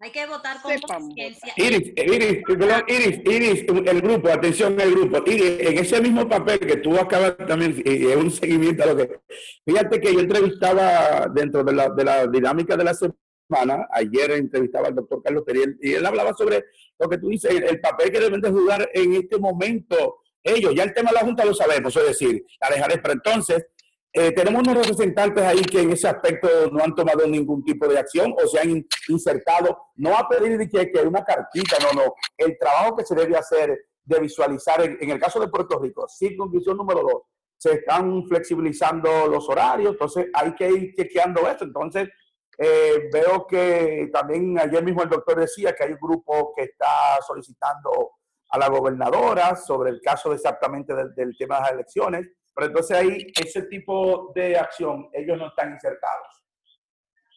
Hay que votar con conciencia. Iris, Iris, Iris, Iris, el grupo, atención el grupo. Iris, en ese mismo papel que tú acabas también, y es un seguimiento a lo que... Fíjate que yo entrevistaba dentro de la, de la dinámica de la semana, ayer entrevistaba al doctor Carlos Teriel, y él hablaba sobre lo que tú dices, el, papel que deben de jugar en este momento ellos. Ya el tema de la Junta lo sabemos, es decir, la dejaré, pero entonces eh, tenemos unos representantes ahí que en ese aspecto no han tomado ningún tipo de acción o se han insertado, no a pedir que, que una cartita, no, no. El trabajo que se debe hacer de visualizar, en, el caso de Puerto Rico, condición número dos, se están flexibilizando los horarios, entonces hay que ir chequeando esto. Entonces, eh, veo que también ayer mismo el doctor decía que hay un grupo que está solicitando a la gobernadora sobre el caso exactamente del tema de las elecciones pero entonces ahí, ese tipo de acción, ellos no están insertados.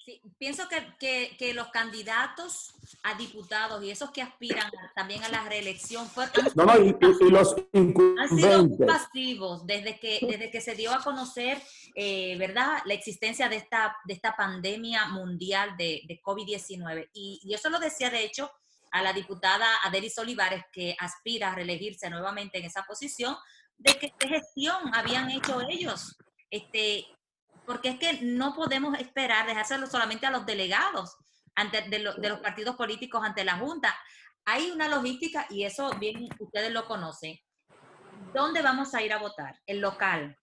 Sí, pienso que, que, los candidatos a diputados y esos que aspiran también a la reelección fueron, no, no, y, los han sido pasivos desde que, desde que se dio a conocer, eh, ¿verdad?, la existencia de esta, de esta pandemia mundial de, de COVID-19. Y, y eso lo decía, de hecho, a la diputada Adelis Olivares, que aspira a reelegirse nuevamente en esa posición, de qué gestión habían hecho ellos. Este, porque es que no podemos esperar dejárselo solamente a los delegados ante, de, los partidos políticos ante la Junta. Hay una logística y eso bien ustedes lo conocen. ¿Dónde vamos a ir a votar? El local.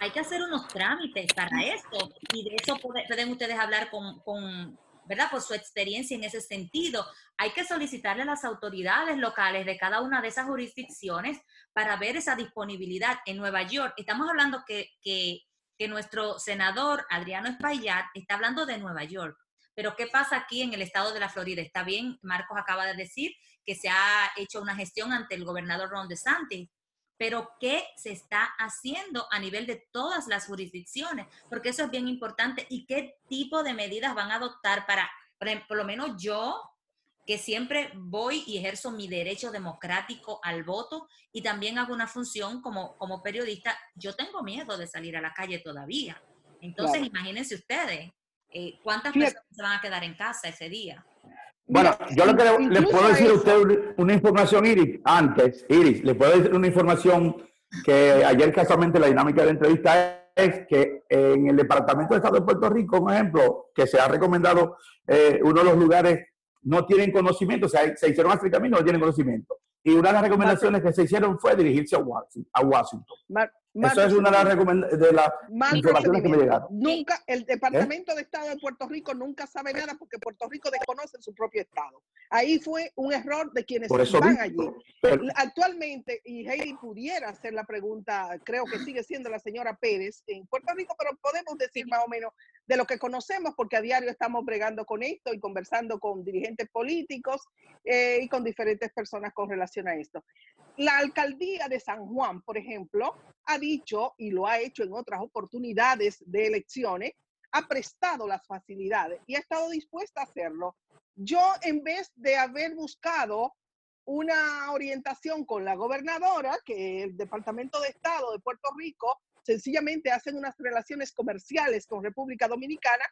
Hay que hacer unos trámites para esto y de eso pueden ustedes hablar con, con, ¿verdad? Por su experiencia en ese sentido. Hay que solicitarle a las autoridades locales de cada una de esas jurisdicciones para ver esa disponibilidad en Nueva York. Estamos hablando que, que, nuestro senador Adriano Espaillat está hablando de Nueva York. Pero ¿qué pasa aquí en el estado de la Florida? Está bien, Marcos acaba de decir que se ha hecho una gestión ante el gobernador Ron DeSantis, pero ¿qué se está haciendo a nivel de todas las jurisdicciones? Porque eso es bien importante. ¿Y qué tipo de medidas van a adoptar para, por lo menos yo, que siempre voy y ejerzo mi derecho democrático al voto y también hago una función como, como periodista, yo tengo miedo de salir a la calle todavía. Entonces, imagínense ustedes, eh, ¿cuántas personas se van a quedar en casa ese día? Bueno, yo lo que le, puedo decir a usted una información, Iris, antes, Iris, le puedo decir una información que ayer casualmente la dinámica de la entrevista es que en el Departamento de Estado de Puerto Rico, por ejemplo, que se ha recomendado eh, uno de los lugares, no tienen conocimiento, o sea, se hicieron camino, no tienen conocimiento. Y una de las recomendaciones que se hicieron fue dirigirse a Washington. Eso es una de las, informaciones que me llegaron. Nunca, el Departamento de Estado de Puerto Rico nunca sabe nada porque Puerto Rico desconoce su propio Estado. Ahí fue un error de quienes van allí. Actualmente, y Heidi pudiera hacer la pregunta, creo que sigue siendo la señora Pérez en Puerto Rico, pero podemos decir más o menos de lo que conocemos, porque a diario estamos bregando con esto y conversando con dirigentes políticos eh, y con diferentes personas con relación a esto. La alcaldía de San Juan, por ejemplo, ha dicho y lo ha hecho en otras oportunidades de elecciones, ha prestado las facilidades y ha estado dispuesta a hacerlo. Yo, en vez de haber buscado una orientación con la gobernadora, que el Departamento de Estado de Puerto Rico sencillamente hacen unas relaciones comerciales con República Dominicana,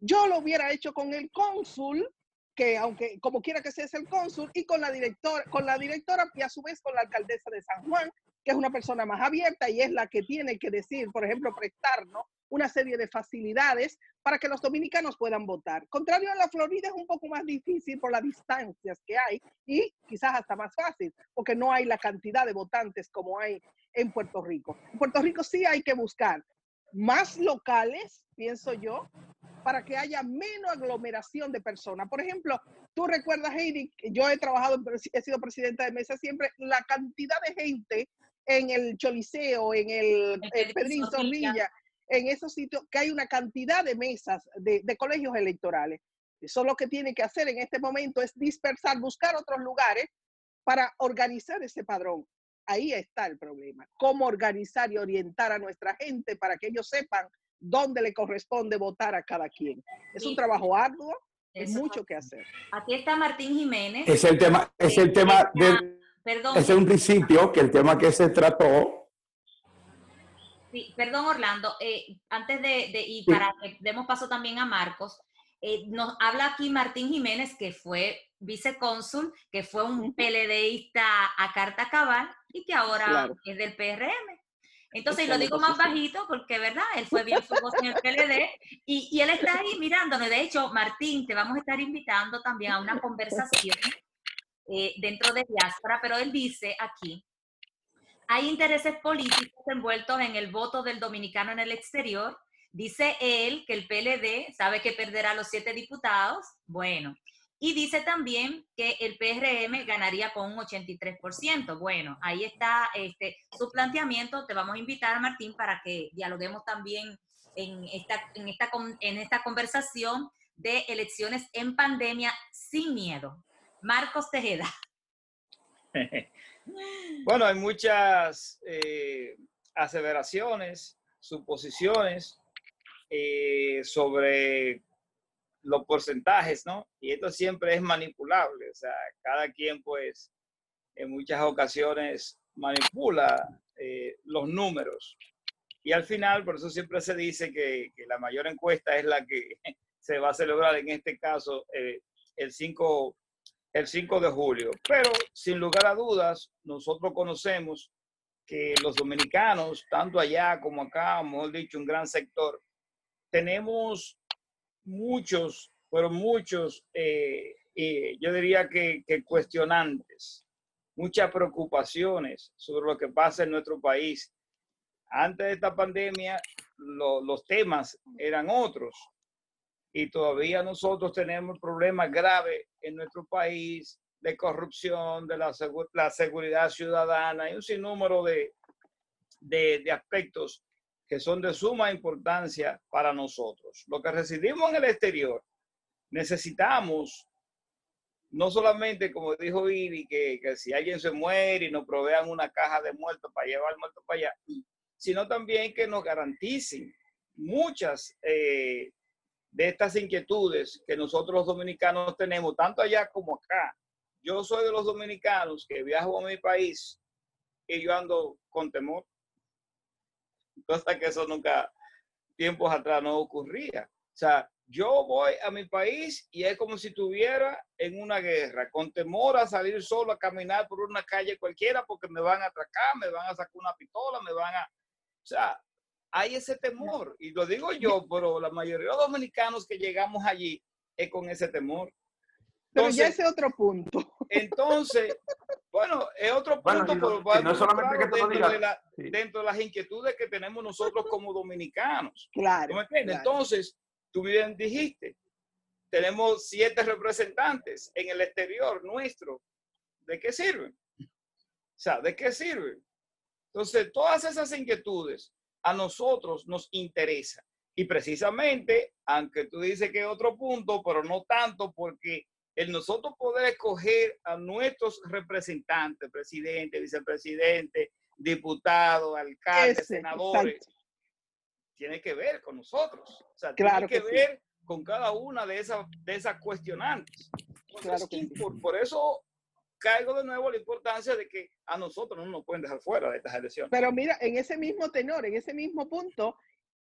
yo lo hubiera hecho con el cónsul, que aunque como quiera que sea es el cónsul, y con la directora, con la directora y a su vez con la alcaldesa de San Juan, que es una persona más abierta y es la que tiene que decir, por ejemplo, prestarnos una serie de facilidades para que los dominicanos puedan votar. Contrario a la Florida es un poco más difícil por las distancias que hay y quizás hasta más fácil, porque no hay la cantidad de votantes como hay en Puerto Rico. En Puerto Rico sí hay que buscar más locales, pienso yo, para que haya menos aglomeración de personas. Por ejemplo, tú recuerdas, Heidi, yo he trabajado, he sido presidenta de mesa siempre, la cantidad de gente en el Choliseo, en el, Pedrín Zorrilla, en esos sitios, que hay una cantidad de mesas de, de, colegios electorales. Eso lo que tiene que hacer en este momento es dispersar, buscar otros lugares para organizar ese padrón. Ahí está el problema. Cómo organizar y orientar a nuestra gente para que ellos sepan dónde le corresponde votar a cada quien. Es un trabajo arduo, es mucho que hacer. Aquí está Martín Jiménez. Es el tema, es el tema de, perdón. Es un principio que el tema que se trató. Sí, perdón Orlando, eh, antes de, de y para que demos paso también a Marcos, eh, nos habla aquí Martín Jiménez, que fue vicecónsul, que fue un PLDista a carta cabal y que ahora es del PRM. Entonces, y lo digo más bajito porque, ¿verdad? Él fue bien famoso en el PLD y, y, él está ahí mirándonos. De hecho, Martín, te vamos a estar invitando también a una conversación eh, dentro de diáspora, pero él dice aquí, hay intereses políticos envueltos en el voto del dominicano en el exterior. Dice él que el PLD sabe que perderá los siete diputados. Bueno, y dice también que el PRM ganaría con un 83%. Bueno, ahí está este, su planteamiento. Te vamos a invitar, Martín, para que dialoguemos también en esta, en esta, en esta conversación de elecciones en pandemia sin miedo. Marcos Tejeda. *laughs* Bueno, hay muchas eh, aseveraciones, suposiciones eh, sobre los porcentajes, ¿no? Y esto siempre es manipulable, o sea, cada quien pues en muchas ocasiones manipula eh, los números. Y al final, por eso siempre se dice que, la mayor encuesta es la que *laughs* se va a celebrar en este caso el, 5, el 5 de julio. Pero sin lugar a dudas, nosotros conocemos que los dominicanos, tanto allá como acá, mejor dicho, un gran sector, tenemos muchos, pero muchos, eh, yo diría que, cuestionantes, muchas preocupaciones sobre lo que pasa en nuestro país. Antes de esta pandemia, los temas eran otros y todavía nosotros tenemos problemas graves en nuestro país de corrupción, de la, la seguridad ciudadana y un sinnúmero de, de, de aspectos que son de suma importancia para nosotros. Lo que residimos en el exterior, necesitamos no solamente, como dijo Iri, que, que si alguien se muere y nos provean una caja de muertos para llevar muertos para allá, sino también que nos garanticen muchas eh, de estas inquietudes que nosotros los dominicanos tenemos, tanto allá como acá. Yo soy de los dominicanos que viajo a mi país y yo ando con temor cosa que eso nunca, tiempos atrás no ocurría. O sea, yo voy a mi país y es como si estuviera en una guerra, con temor a salir solo a caminar por una calle cualquiera porque me van a atracar, me van a sacar una pistola, me van a... O sea, hay ese temor. Y lo digo yo, pero la mayoría de los dominicanos que llegamos allí es con ese temor. pero ya ese otro punto. Entonces, bueno, es otro punto, no, solamente que dentro, de dentro, de las inquietudes que tenemos nosotros como dominicanos. Claro. Entonces, tú bien dijiste, tenemos siete representantes en el exterior nuestro. ¿De qué sirven? O sea, ¿de qué sirven? Entonces, todas esas inquietudes a nosotros nos interesan. Y precisamente, aunque tú dices que es otro punto, pero no tanto porque el nosotros poder escoger a nuestros representantes, presidente, vicepresidente, diputados, alcaldes, senadores, tiene que ver con nosotros. O sea, tiene que, ver con cada una de esas, de esas cuestionantes. por, eso caigo de nuevo la importancia de que a nosotros no nos pueden dejar fuera de estas elecciones. Pero mira, en ese mismo tenor, en ese mismo punto,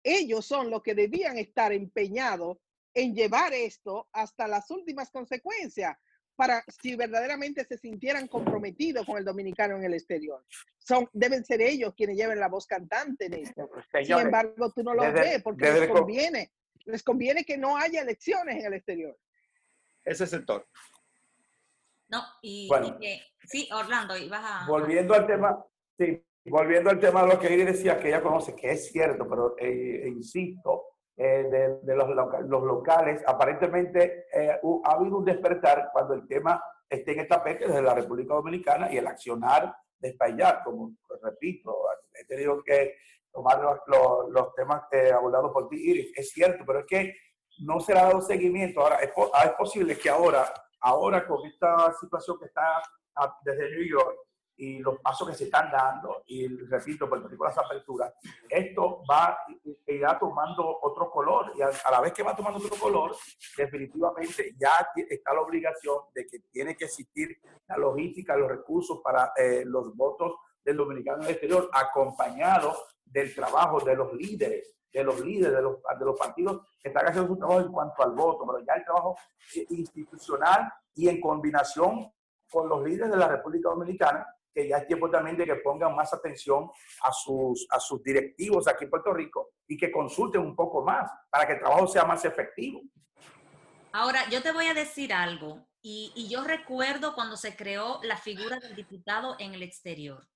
ellos son los que debían estar empeñados en llevar esto hasta las últimas consecuencias para si verdaderamente se sintieran comprometidos con el dominicano en el exterior. Son, deben ser ellos quienes lleven la voz cantante en esto. Sin embargo, tú no lo ves porque les conviene, les conviene que no haya elecciones en el exterior. Ese sector. No, y, sí, Orlando, ibas a... Volviendo al tema, sí, volviendo al tema de lo que Iri decía, que ella conoce, que es cierto, pero eh, insisto, eh, de, los, los, locales. Aparentemente eh, ha habido un despertar cuando el tema esté en el tapete desde la República Dominicana y el accionar de Espaillat, como repito, he tenido que tomar los, los, temas abordados por ti, Iris. Es cierto, pero es que no se le ha dado seguimiento. Ahora, es, es posible que ahora, ahora con esta situación que está desde New York, y los pasos que se están dando, y repito, Rico las aperturas, esto va, irá tomando otro color, y a, la vez que va tomando otro color, definitivamente ya está la obligación de que tiene que existir la logística, los recursos para eh, los votos del dominicano exterior, acompañado del trabajo de los líderes, de los líderes de los, de los partidos que están haciendo su trabajo en cuanto al voto, pero ya el trabajo institucional y en combinación con los líderes de la República Dominicana que ya es tiempo también de que pongan más atención a sus, a sus directivos aquí en Puerto Rico y que consulten un poco más para que el trabajo sea más efectivo. Ahora, yo te voy a decir algo, y, y yo recuerdo cuando se creó la figura del diputado en el exterior.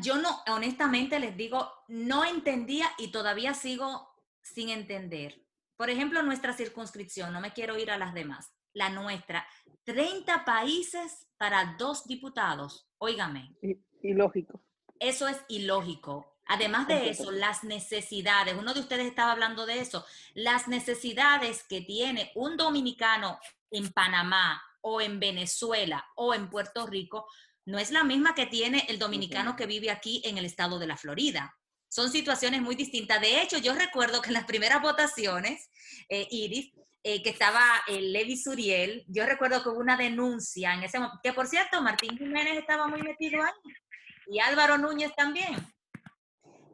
Yo no, honestamente les digo, no entendía y todavía sigo sin entender. Por ejemplo, nuestra circunscripción, no me quiero ir a las demás, la nuestra, 30 países para dos diputados. Óigame. Ilógico. Eso es ilógico. Además de eso, las necesidades, uno de ustedes estaba hablando de eso, las necesidades que tiene un dominicano en Panamá o en Venezuela o en Puerto Rico no es la misma que tiene el dominicano que vive aquí en el estado de la Florida. Son situaciones muy distintas. De hecho, yo recuerdo que en las primeras votaciones, eh, Iris, eh, que estaba el Levi Suriel. Yo recuerdo que hubo una denuncia en ese momento, que por cierto, Martín Jiménez estaba muy metido ahí, y Álvaro Núñez también,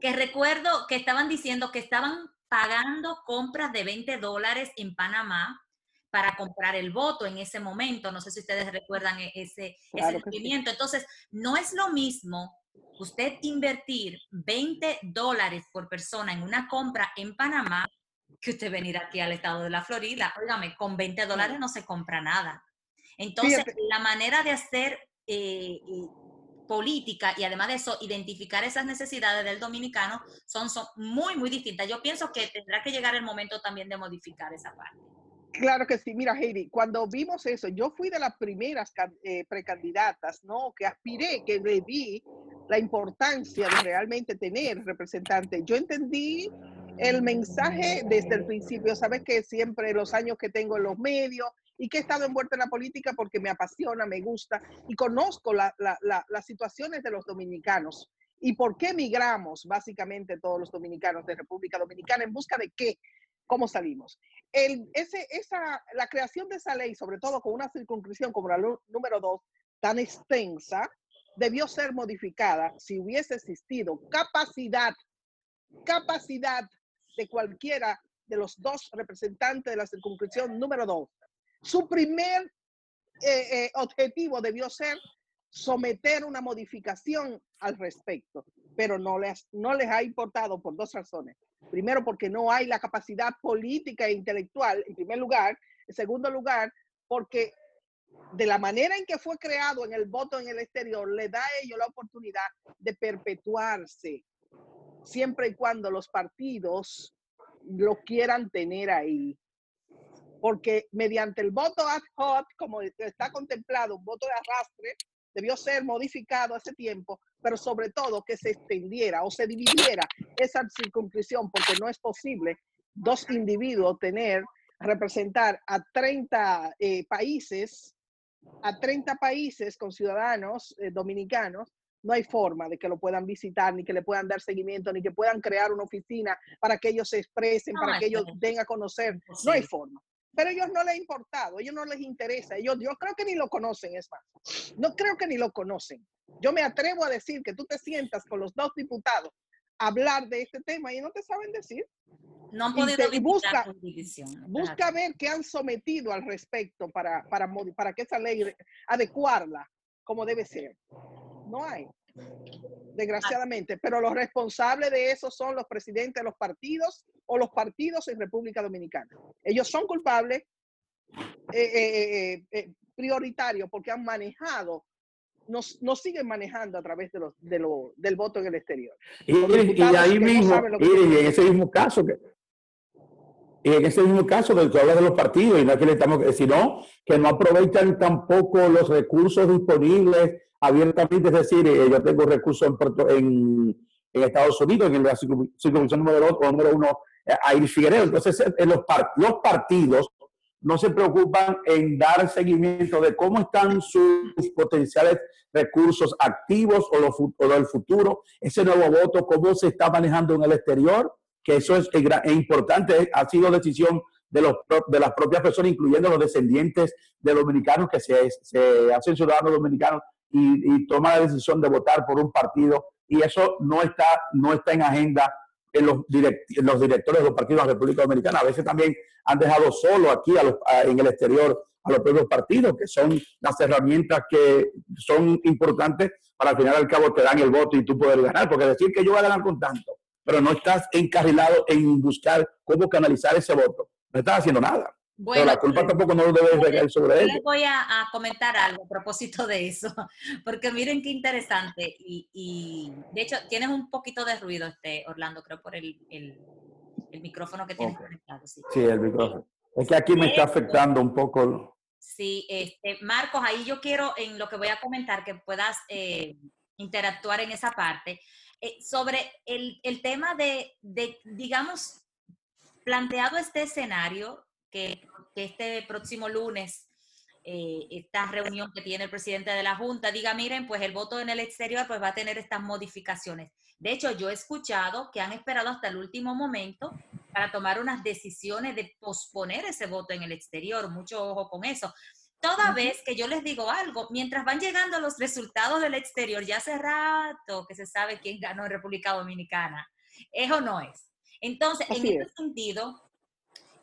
que recuerdo que estaban diciendo que estaban pagando compras de 20 dólares en Panamá para comprar el voto en ese momento. No sé si ustedes recuerdan e-, ese, ese movimiento. Entonces, no es lo mismo usted invertir 20 dólares por persona en una compra en Panamá que usted venir aquí al estado de la Florida. Óigame, con 20 dólares no se compra nada. Entonces, la manera de hacer eh, política y además de eso, identificar esas necesidades del dominicano son, son muy, muy distintas. Yo pienso que tendrá que llegar el momento también de modificar esa parte. Claro que sí, mira Heidi, cuando vimos eso, yo fui de las primeras eh, precandidatas, ¿no? Que aspiré, que le di la importancia de realmente tener representantes. Yo entendí el mensaje desde el principio. Sabes que siempre los años que tengo en los medios y que he estado envuelta en la política porque me apasiona, me gusta y conozco las situaciones de los dominicanos y por qué migramos básicamente todos los dominicanos de República Dominicana en busca de qué, cómo salimos. La creación de esa ley, sobre todo con una circunscripción como la número dos, tan extensa, debió ser modificada si hubiese existido capacidad, capacidad de cualquiera de los dos representantes de la circunscripción número dos. Su primer eh, eh, objetivo debió ser someter una modificación al respecto, pero no les, no les ha importado por dos razones. Primero, porque no hay la capacidad política e intelectual, en primer lugar. En segundo lugar, porque de la manera en que fue creado en el voto en el exterior, le da a ellos la oportunidad de perpetuarse siempre y cuando los partidos lo quieran tener ahí. Porque mediante el voto ad hoc, como está contemplado, un voto de arrastre, debió ser modificado hace tiempo, pero sobre todo que se extendiera o se dividiera esa circunscripción, porque no es posible dos individuos tener, representar a 30 eh, países, a 30 países con ciudadanos eh, dominicanos, no hay forma de que lo puedan visitar, ni que le puedan dar seguimiento, ni que puedan crear una oficina para que ellos se expresen, para que ellos den a conocer. No hay forma. Pero a ellos no les ha importado, a ellos no les interesa. Ellos, yo creo que ni lo conocen, es más. No creo que ni lo conocen. Yo me atrevo a decir que tú te sientas con los dos diputados a hablar de este tema y no te saben decir. No han podido y, busca, busca ver qué han sometido al respecto para, para, para que esa ley adecuarla como debe ser. No hay, desgraciadamente. Pero los responsables de eso son los presidentes de los partidos o los partidos en República Dominicana. Ellos son culpables eh, eh, eh, prioritarios porque han manejado nos, nos, siguen manejando a través de los, de lo, del voto en el exterior. Y, ahí mismo, y en ese mismo caso, que, y en ese mismo caso del que habla de los partidos, y no es que le estamos, sino que no aprovechan tampoco los recursos disponibles abiertamente, es decir, eh, yo tengo recursos en, en Estados Unidos, en la circunscripción número, número uno, a Iris Figueredo. Entonces, en los, los partidos no se preocupan en dar seguimiento de cómo están sus potenciales recursos activos o, lo, del futuro, ese nuevo voto, cómo se está manejando en el exterior, que eso es, importante, ha sido decisión de, los, de las propias personas, incluyendo los descendientes de dominicanos que se, hacen ciudadanos dominicanos y, y toman la decisión de votar por un partido. Y eso no está, no está en agenda en los, los directores de los partidos de la República Dominicana. A veces también han dejado solo aquí en el exterior a los propios partidos, que son las herramientas que son importantes para al final al cabo te dan el voto y tú poder ganar, porque decir que yo voy a ganar con tanto, pero no estás encarrilado en buscar cómo canalizar ese voto, no estás haciendo nada. Bueno, la culpa tampoco no debe recaer sobre él. Les voy a, comentar algo a propósito de eso, *laughs* porque miren qué interesante. Y, de hecho, tienes un poquito de ruido, este Orlando, creo, por el, el, micrófono que tienes conectado. Sí. el micrófono. Es que aquí me está afectando un poco. Sí, este, Marcos, ahí yo quiero, en lo que voy a comentar, que puedas eh, interactuar en esa parte, eh, sobre el, el tema de, de, digamos, planteado este escenario que, este próximo lunes, eh, esta reunión que tiene el presidente de la Junta, diga, miren, pues el voto en el exterior pues va a tener estas modificaciones. De hecho, yo he escuchado que han esperado hasta el último momento para tomar unas decisiones de posponer ese voto en el exterior. Mucho ojo con eso. Toda vez que yo les digo algo, mientras van llegando los resultados del exterior, ya hace rato que se sabe quién ganó en República Dominicana. ¿Eso no es? Entonces, en ese sentido,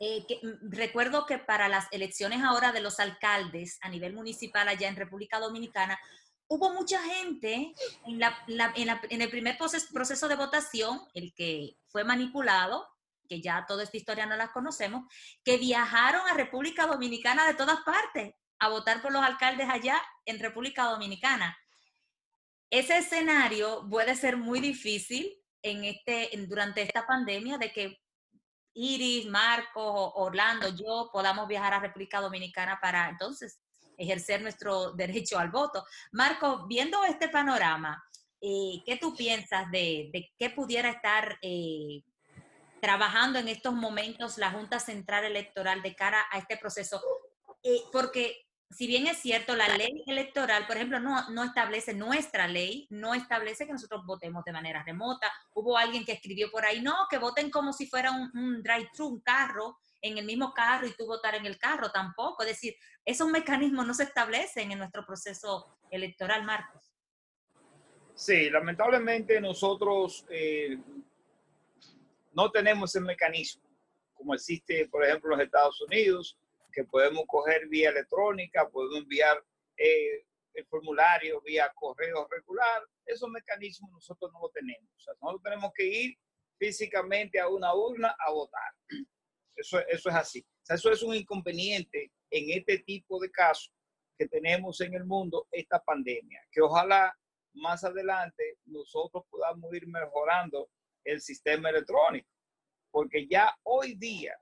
eh, mm, recuerdo que para las elecciones ahora de los alcaldes a nivel municipal allá en República Dominicana, hubo mucha gente en, el primer proceso, de votación, el que fue manipulado, que ya toda esta historia no la conocemos, que viajaron a República Dominicana de todas partes a votar por los alcaldes allá en República Dominicana. Ese escenario puede ser muy difícil en este, durante esta pandemia de que Iris, Marco, Orlando, yo podamos viajar a República Dominicana para entonces ejercer nuestro *laughs* derecho al voto. Marco, viendo este panorama, eh, ¿qué tú piensas de, qué pudiera estar eh, trabajando en estos momentos la Junta Central Electoral de cara a este proceso? Eh, porque si bien es cierto, la ley electoral, por ejemplo, no, no establece, nuestra ley no establece que nosotros votemos de manera remota. Hubo alguien que escribió por ahí, no, que voten como si fuera un, drive-thru, un carro, en el mismo carro y tú votar en el carro, tampoco. Es decir, esos mecanismos no se establecen en nuestro proceso electoral, Marcos. Sí, lamentablemente nosotros eh, no tenemos ese mecanismo, como existe, por ejemplo, en los Estados Unidos que podemos coger vía electrónica, podemos enviar eh, el formulario vía correo regular. Esos mecanismos nosotros no lo tenemos. O sea, nosotros tenemos que ir físicamente a una urna a votar. Eso, eso es así. O sea, eso es un inconveniente en este tipo de casos que tenemos en el mundo, esta pandemia, que ojalá más adelante nosotros podamos ir mejorando el sistema electrónico porque ya hoy día,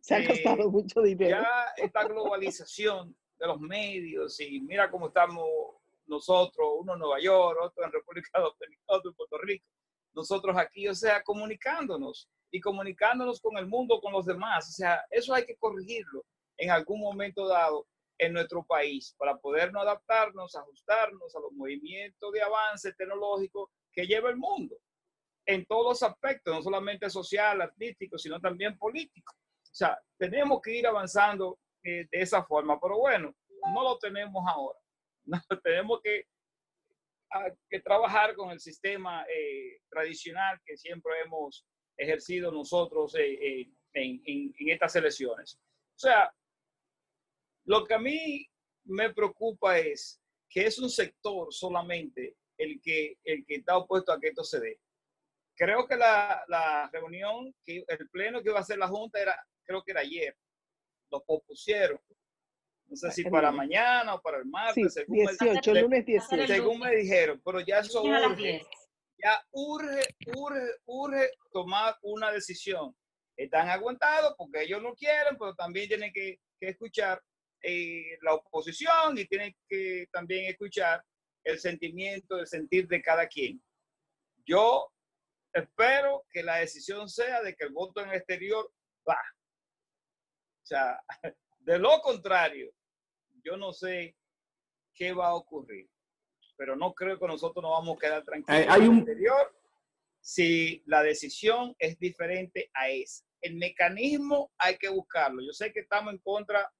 se ha costado mucho dinero. Ya esta globalización de los medios y mira cómo estamos nosotros, uno en Nueva York, otro en República Dominicana, otro en Puerto Rico, nosotros aquí, o sea, comunicándonos y comunicándonos con el mundo, con los demás. O sea, eso hay que corregirlo en algún momento dado en nuestro país para podernos adaptarnos, ajustarnos a los movimientos de avance tecnológico que lleva el mundo en todos los aspectos, no solamente social, artístico, sino también político. O sea, tenemos que ir avanzando eh, de esa forma, pero bueno, no lo tenemos ahora. *laughs* No, tenemos que, que, trabajar con el sistema eh, tradicional que siempre hemos ejercido nosotros eh, en, en, en estas elecciones. O sea, lo que a mí me preocupa es que es un sector solamente el que, el que está opuesto a que esto se dé creo que la, la, reunión, que el pleno que iba a hacer la Junta era, creo que era ayer. Lo pospusieron. No sé si para mañana o para el martes. según 18, me, lunes 18. Según me dijeron, pero ya eso urge. Ya urge, urge, urge tomar una decisión. Están aguantados porque ellos no quieren, pero también tienen que, que escuchar eh, la oposición y tienen que también escuchar el sentimiento, el sentir de cada quien. Yo espero que la decisión sea de que el voto en el exterior va. O sea, *laughs* de lo contrario, yo no sé qué va a ocurrir, pero no creo que nosotros nos vamos a quedar tranquilos hay en el un- exterior si la decisión es diferente a esa. El mecanismo hay que buscarlo. Yo sé que estamos en contra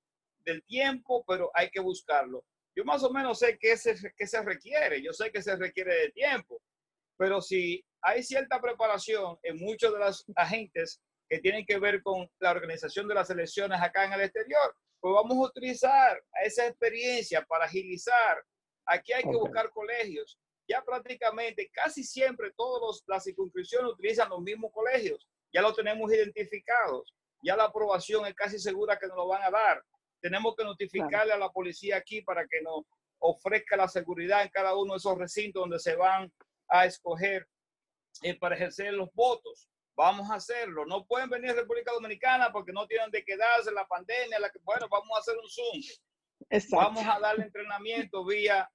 del tiempo, pero hay que buscarlo. Yo más o menos sé qué se, qué se requiere. Yo sé que se requiere de tiempo, pero si hay cierta preparación en muchos de los agentes que tienen que ver con la organización de las elecciones acá en el exterior, pues vamos a utilizar esa experiencia para agilizar. Aquí hay que Ok. buscar colegios. Ya prácticamente casi siempre todas las circunscripciones utilizan los mismos colegios. Ya lo tenemos identificados. Ya la aprobación es casi segura que nos lo van a dar. Tenemos que notificarle a la policía aquí para que nos ofrezca la seguridad en cada uno de esos recintos donde se van a escoger eh, para ejercer los votos. Vamos a hacerlo. No pueden venir a República Dominicana porque no tienen de quedarse la pandemia. La que, bueno, vamos a hacer un Zoom. Exacto. Vamos a darle entrenamiento vía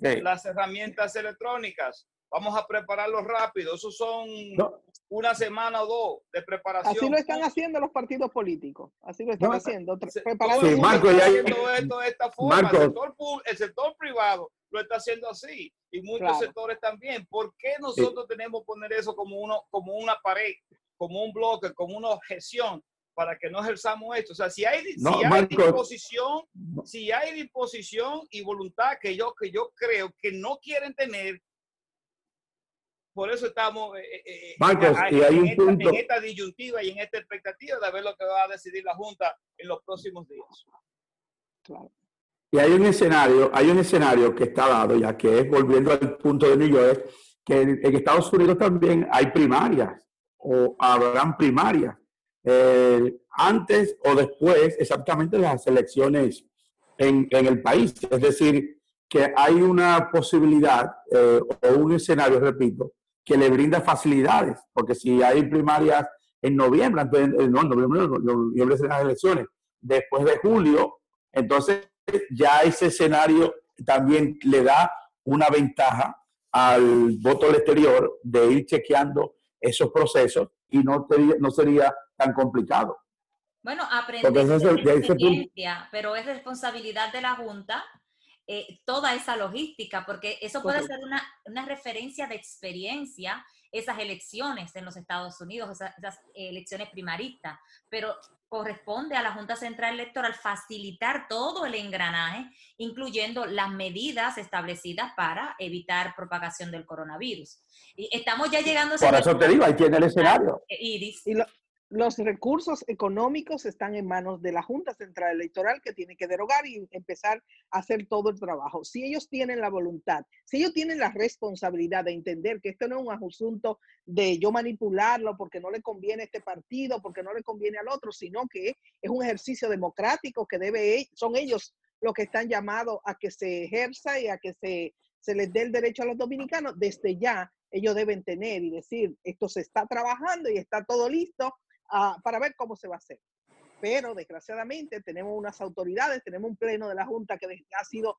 Sí. las herramientas electrónicas. Vamos a prepararlo rápido. Eso son No, una semana o dos de preparación. Así lo están haciendo los partidos políticos. Así lo están No, haciendo. Se- Preparando Sí, Marco, ya- esto de esta forma. Marco. El, sector, el sector privado lo está haciendo así y muchos Claro. sectores también. ¿Por qué nosotros tenemos que poner eso como, uno, como una pared, como un bloque, como una objeción para que no ejerzamos esto? O sea, si hay, No, si hay disposición, si hay disposición y voluntad que yo, que yo creo que no quieren tener, por eso estamos eh, eh, eh, Marcos, a- y hay en un esta- punto- en esta disyuntiva y en esta expectativa de ver lo que va a decidir la Junta en los próximos días. Claro. Y hay un escenario, hay un escenario que está dado ya, que es volviendo al punto de New York, que en, en Estados Unidos también hay primarias o habrán primarias eh, antes o después exactamente las elecciones en, en el país. Es decir, que hay una posibilidad eh, o un escenario, repito, que le brinda facilidades, porque si hay primarias en noviembre, eh, no, en noviembre, no, noviembre serán las elecciones, después de julio, entonces ya ese escenario también le da una ventaja al voto del exterior de ir chequeando esos procesos y no, te- no sería tan complicado. Bueno, aprender es experiencia, pero es responsabilidad de la Junta eh, toda esa logística, porque eso puede ser una, una referencia de experiencia, esas elecciones en los Estados Unidos, esas, esas elecciones primaristas, pero corresponde a la Junta Central Electoral facilitar todo el engranaje, incluyendo las medidas establecidas para evitar propagación del coronavirus. Y estamos ya llegando a Por eso te digo, ahí tiene el escenario. Iris. Y lo- los recursos económicos están en manos de la Junta Central Electoral que tiene que derogar y empezar a hacer todo el trabajo. Si ellos tienen la voluntad, si ellos tienen la responsabilidad de entender que esto no es un asunto de yo manipularlo porque no le conviene a este partido, porque no le conviene al otro, sino que es un ejercicio democrático que debe, e- son ellos los que están llamados a que se ejerza y a que se, se les dé el derecho a los dominicanos, desde ya ellos deben tener y decir, esto se está trabajando y está todo listo ah, para ver cómo se va a hacer. Pero desgraciadamente tenemos unas autoridades, tenemos un pleno de la Junta que ha sido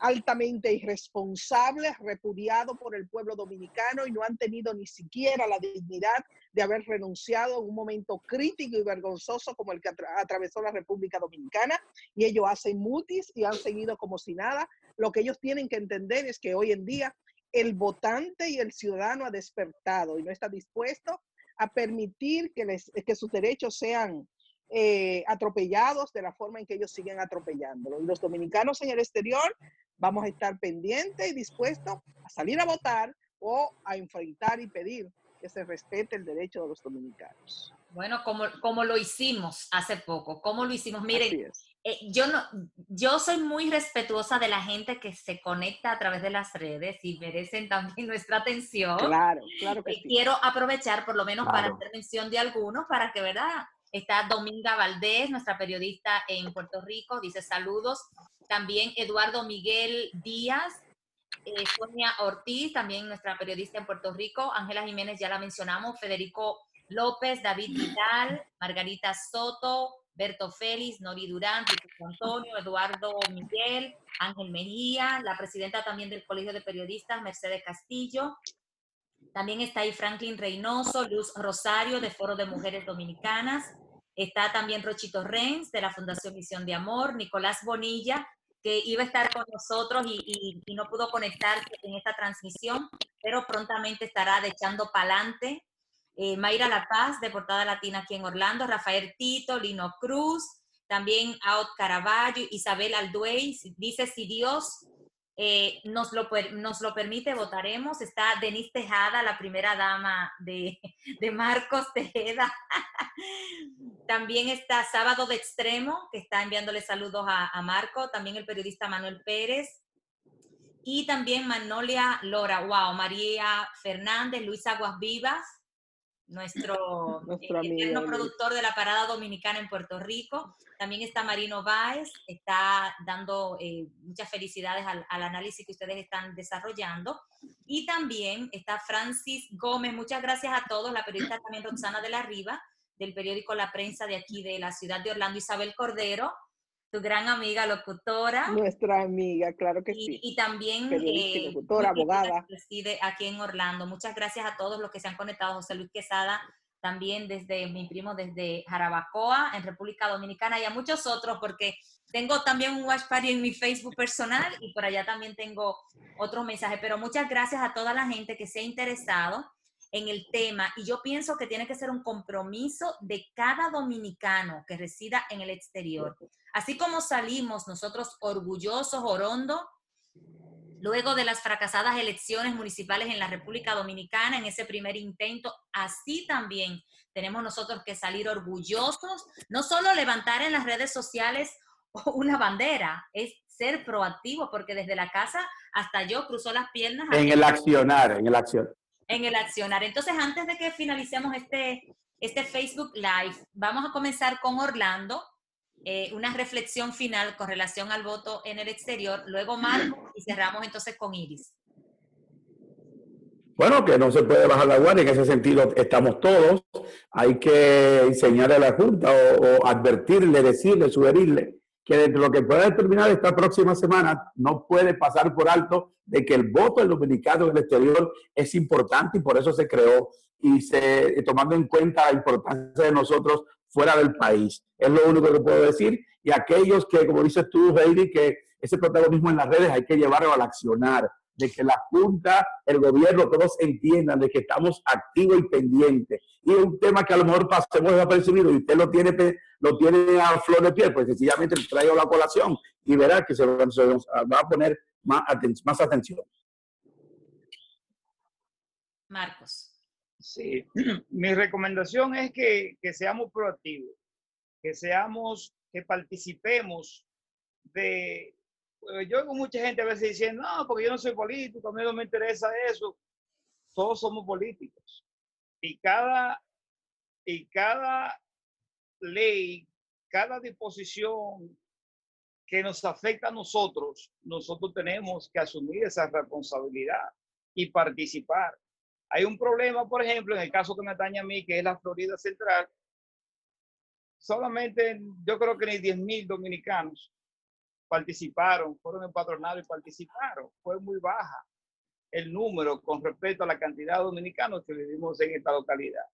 altamente irresponsable, repudiado por el pueblo dominicano y no han tenido ni siquiera la dignidad de haber renunciado en un momento crítico y vergonzoso como el que atra- atravesó la República Dominicana y ellos hacen mutis y han seguido como si nada. Lo que ellos tienen que entender es que hoy en día el votante y el ciudadano ha despertado y no está dispuesto a permitir que, les, que sus derechos sean eh, atropellados de la forma en que ellos siguen atropellándolo. Y los dominicanos en el exterior vamos a estar pendientes y dispuestos a salir a votar o a enfrentar y pedir que se respete el derecho de los dominicanos. Bueno, como, como lo hicimos hace poco, como lo hicimos. Miren. Eh, yo no, yo soy muy respetuosa de la gente que se conecta a través de las redes y merecen también *laughs* nuestra atención. Claro, claro que Eh, sí. Quiero aprovechar por lo menos para Claro. hacer mención de algunos, para que, ¿verdad? Está Dominga Valdés, nuestra periodista en Puerto Rico, dice saludos. También Eduardo Miguel Díaz, eh, Sonia Ortiz, también nuestra periodista en Puerto Rico. Ángela Jiménez, ya la mencionamos. Federico López, David Vidal, Margarita Soto, Berto Félix, Nori Durán, Antonio, Eduardo Miguel, Ángel Mejía, la presidenta también del Colegio de Periodistas, Mercedes Castillo, También está ahí Franklin Reynoso, Luz Rosario de Foro de Mujeres Dominicanas. Está también Rochito Renz de la Fundación Misión de Amor, Nicolás Bonilla, que iba a estar con nosotros y, no pudo conectarse en esta transmisión, pero prontamente estará de echando pa'lante. Eh, Mayra La Paz, de Portada Latina aquí en Orlando, Rafael Tito, Lino Cruz, también Aot Caraballo, Isabel Alduey, dice si Dios eh, nos, lo, permite, votaremos. Está Denise Tejada, la primera dama de, Marcos Tejeda. *laughs* También está Sábado de Extremo, que está enviándole saludos a, a Marco. También el periodista Manuel Pérez. Y también Manolia Lora, wow, María Fernández, Luis Aguas Vivas, nuestro, nuestro eh, productor de la Parada Dominicana en Puerto Rico. También está Marino Báez, está dando eh, muchas felicidades al, análisis que ustedes están desarrollando. Y también está Francis Gómez, muchas gracias a todos, la periodista también Roxana de la Riva, del periódico La Prensa de aquí de la ciudad de Orlando, Isabel Cordero, tu gran amiga locutora. Nuestra amiga, claro que sí. Y también eh, locutora, abogada. Reside aquí en Orlando. Muchas gracias a todos los que se han conectado. José Luis Quesada, también desde mi primo desde Jarabacoa, en República Dominicana, y a muchos otros, porque tengo también un watch party en mi Facebook personal y por allá también tengo otros mensajes. Pero muchas gracias a toda la gente que se ha interesado en el tema y yo pienso que tiene que ser un compromiso de cada dominicano que resida en el exterior. Así como salimos nosotros orgullosos, orondo, luego de las fracasadas elecciones municipales en la República Dominicana, en ese primer intento, así también tenemos nosotros que salir orgullosos, no solo levantar en las redes sociales *laughs* una bandera, es ser proactivo, porque desde la casa hasta yo cruzo las piernas. En el accionar, en el accionar en el accionar. Entonces, antes de que finalicemos este, este Facebook Live, vamos a comenzar con Orlando, eh, una reflexión final con relación al voto en el exterior, luego Marco y cerramos entonces con Iris. Bueno, que no se puede bajar la guardia, en ese sentido estamos todos. Hay que enseñarle a la Junta o, o advertirle, decirle, sugerirle que dentro de lo que pueda determinar esta próxima semana no puede pasar por alto de que el voto del dominicano en el exterior es importante y por eso se creó y se, tomando en cuenta la importancia de nosotros fuera del país. Es lo único que puedo decir. Y aquellos que, como dices tú, Heidi, que ese protagonismo en las redes hay que llevarlo al accionar, de que la Junta, el gobierno, todos entiendan de que estamos activos y pendientes. Y un tema que a lo mejor pasemos desapercibido y usted lo tiene, lo tiene a flor de piel, pues sencillamente traigo la colación y verá que se, va a poner más, más atención. Marcos. Sí, *clears throat* mi recomendación es que, que seamos proactivos, que seamos, que participemos de, yo oigo mucha gente a veces diciendo, no, porque yo no soy político, a mí no me interesa eso. Todos somos políticos. Y cada, y cada ley, cada disposición que nos afecta a nosotros, nosotros tenemos que asumir esa responsabilidad y participar. Hay un problema, por ejemplo, en el caso que me atañe a mí, que es la Florida Central. Solamente, yo creo que ni 10 mil dominicanos participaron, fueron empadronados y participaron. Fue muy baja el número con respecto a la cantidad de dominicanos que vivimos en esta localidad.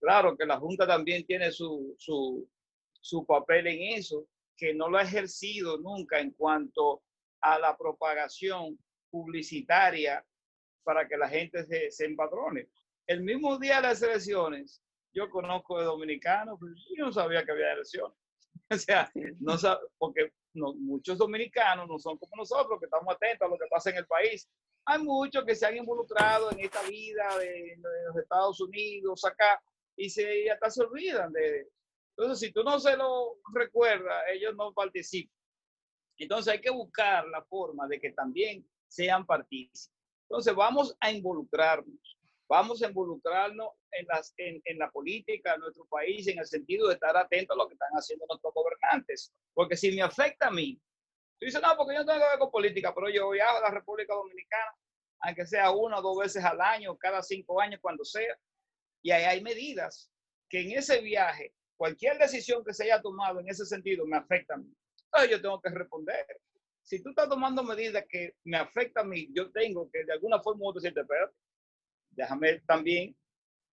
Claro que la Junta también tiene su, su, su papel en eso, que no lo ha ejercido nunca en cuanto a la propagación publicitaria para que la gente se, se empadrone. El mismo día de las elecciones, yo conozco de dominicanos, pero yo no sabía que había elecciones. *laughs* O sea, no porque muchos dominicanos no son como nosotros, que estamos atentos a lo que pasa en el país. Hay muchos que se han involucrado en esta vida de, los Estados Unidos, acá, y se, hasta se olvidan de... Entonces, si tú no se lo recuerdas, ellos no participan. Entonces, hay que buscar la forma de que también sean partícipes. Entonces, vamos a involucrarnos vamos a involucrarnos en, las, en, en, la política de nuestro país en el sentido de estar atentos a lo que están haciendo nuestros gobernantes. Porque si me afecta a mí, tú dices, no, porque yo no tengo que ver con política, pero yo viajo a la República Dominicana, aunque sea una o dos veces al año, cada cinco años, cuando sea, y ahí hay medidas que en ese viaje, cualquier decisión que se haya tomado en ese sentido me afecta a mí. Entonces yo tengo que responder. Si tú estás tomando medidas que me afectan a mí, yo tengo que de alguna forma u otra decirte, espérate, déjame también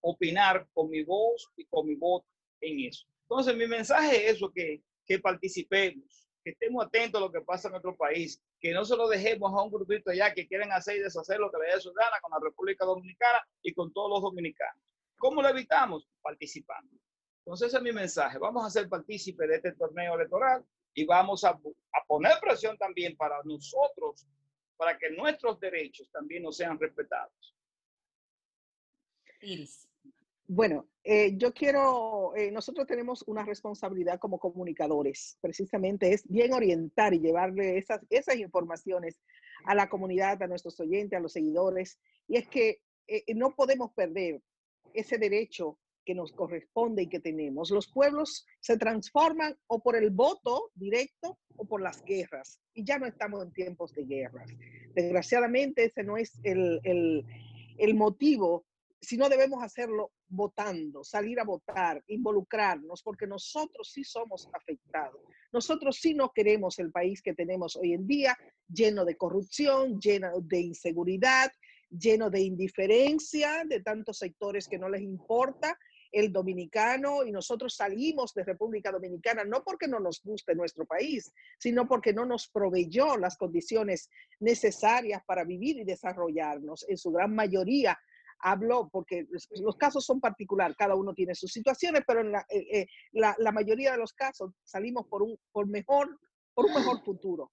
opinar con mi voz y con mi voto en eso. Entonces, mi mensaje es eso, que, que participemos, que estemos atentos a lo que pasa en nuestro país, que no se lo dejemos a un grupito allá que quieren hacer y deshacer lo que le dé su gana con la República Dominicana y con todos los dominicanos. ¿Cómo lo evitamos? Participando. Entonces, ese es mi mensaje. Vamos a ser partícipes de este torneo electoral y vamos a, a poner presión también para nosotros, para que nuestros derechos también nos sean respetados. Iris. Bueno, eh, yo quiero, eh, nosotros tenemos una responsabilidad como comunicadores, precisamente es bien orientar y llevarle esas, esas informaciones a la comunidad, a nuestros oyentes, a los seguidores, y es que eh, no podemos perder ese derecho que nos corresponde y que tenemos. Los pueblos se transforman o por el voto directo o por las guerras, y ya no estamos en tiempos de guerras. Desgraciadamente ese no es el, el, el motivo si no debemos hacerlo votando, salir a votar, involucrarnos, porque nosotros sí somos afectados. Nosotros sí no queremos el país que tenemos hoy en día, lleno de corrupción, lleno de inseguridad, lleno de indiferencia de tantos sectores que no les importa el dominicano y nosotros salimos de República Dominicana no porque no nos guste nuestro país, sino porque no nos proveyó las condiciones necesarias para vivir y desarrollarnos. En su gran mayoría hablo porque los casos son particulares, cada uno tiene sus situaciones, pero en la, eh, eh, la, la, mayoría de los casos salimos por un, por mejor, por un mejor futuro,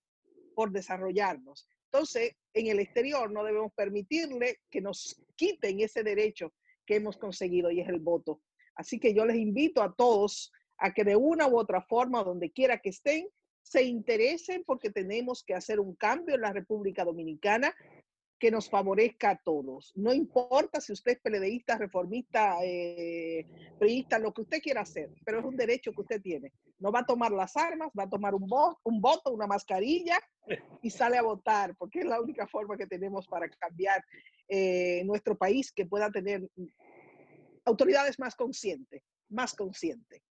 por desarrollarnos. Entonces, en el exterior no debemos permitirle que nos quiten ese derecho que hemos conseguido y es el voto. Así que yo les invito a todos a que de una u otra forma, donde quiera que estén, se interesen porque tenemos que hacer un cambio en la República Dominicana que nos favorezca a todos. No importa si usted es peledeísta, reformista, eh, priista, lo que usted quiera hacer, pero es un derecho que usted tiene. No va a tomar las armas, va a tomar un, voto, un voto, una mascarilla y sale a votar, porque es la única forma que tenemos para cambiar eh, nuestro país, que pueda tener autoridades más conscientes, más conscientes.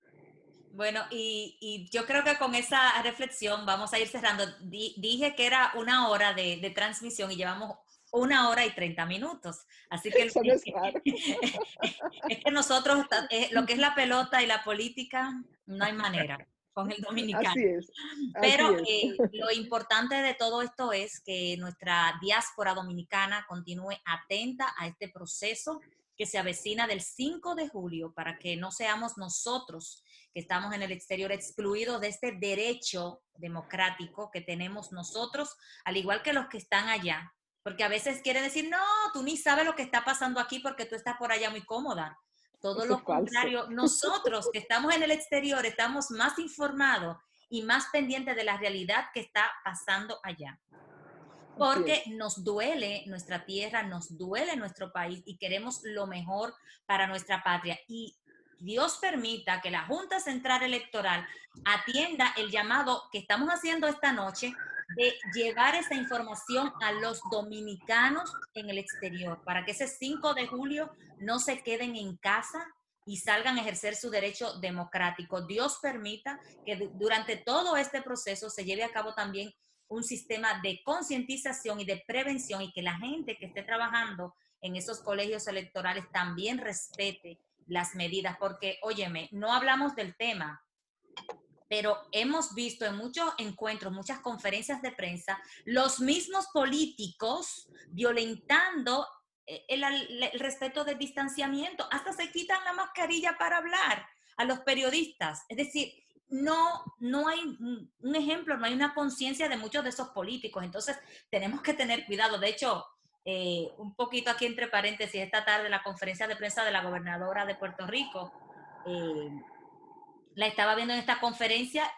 Bueno, y, y, yo creo que con esa reflexión vamos a ir cerrando. dije que era una hora de, de, transmisión y llevamos una hora y treinta minutos. Así que, Eso es, *laughs* es, que nosotros, eh, lo que es la pelota y la política, no hay manera con el dominicano. Así es. Así Pero. Eh, lo importante de todo esto es que nuestra diáspora dominicana continúe atenta a este proceso que se avecina del 5 de julio para que no seamos nosotros que estamos en el exterior excluidos de este derecho democrático que tenemos nosotros, al igual que los que están allá, porque a veces quiere decir, no, tú ni sabes lo que está pasando aquí porque tú estás por allá muy cómoda. Todo Eso lo contrario, nosotros que estamos en el exterior estamos más informados y más pendientes de la realidad que está pasando allá. Porque nos duele nuestra tierra, nos duele nuestro país y queremos lo mejor para nuestra patria. Y Dios permita que la Junta Central Electoral atienda el llamado que estamos haciendo esta noche de llevar esa información a los dominicanos en el exterior, para que ese 5 de julio no se queden en casa y salgan a ejercer su derecho democrático. Dios permita que durante todo este proceso se lleve a cabo también un sistema de concientización y de prevención y que la gente que esté trabajando en esos colegios electorales también respete las medidas, porque, óyeme, no hablamos del tema, pero hemos visto en muchos encuentros, muchas conferencias de prensa, los mismos políticos violentando eh, el, el, respeto del distanciamiento, hasta se quitan la mascarilla para hablar a los periodistas. Es decir, no, no hay un ejemplo, no hay una conciencia de muchos de esos políticos. Entonces, tenemos que tener cuidado. De hecho, eh, un poquito aquí entre paréntesis, esta tarde la conferencia de prensa de la gobernadora de Puerto Rico, eh, la estaba viendo en esta conferencia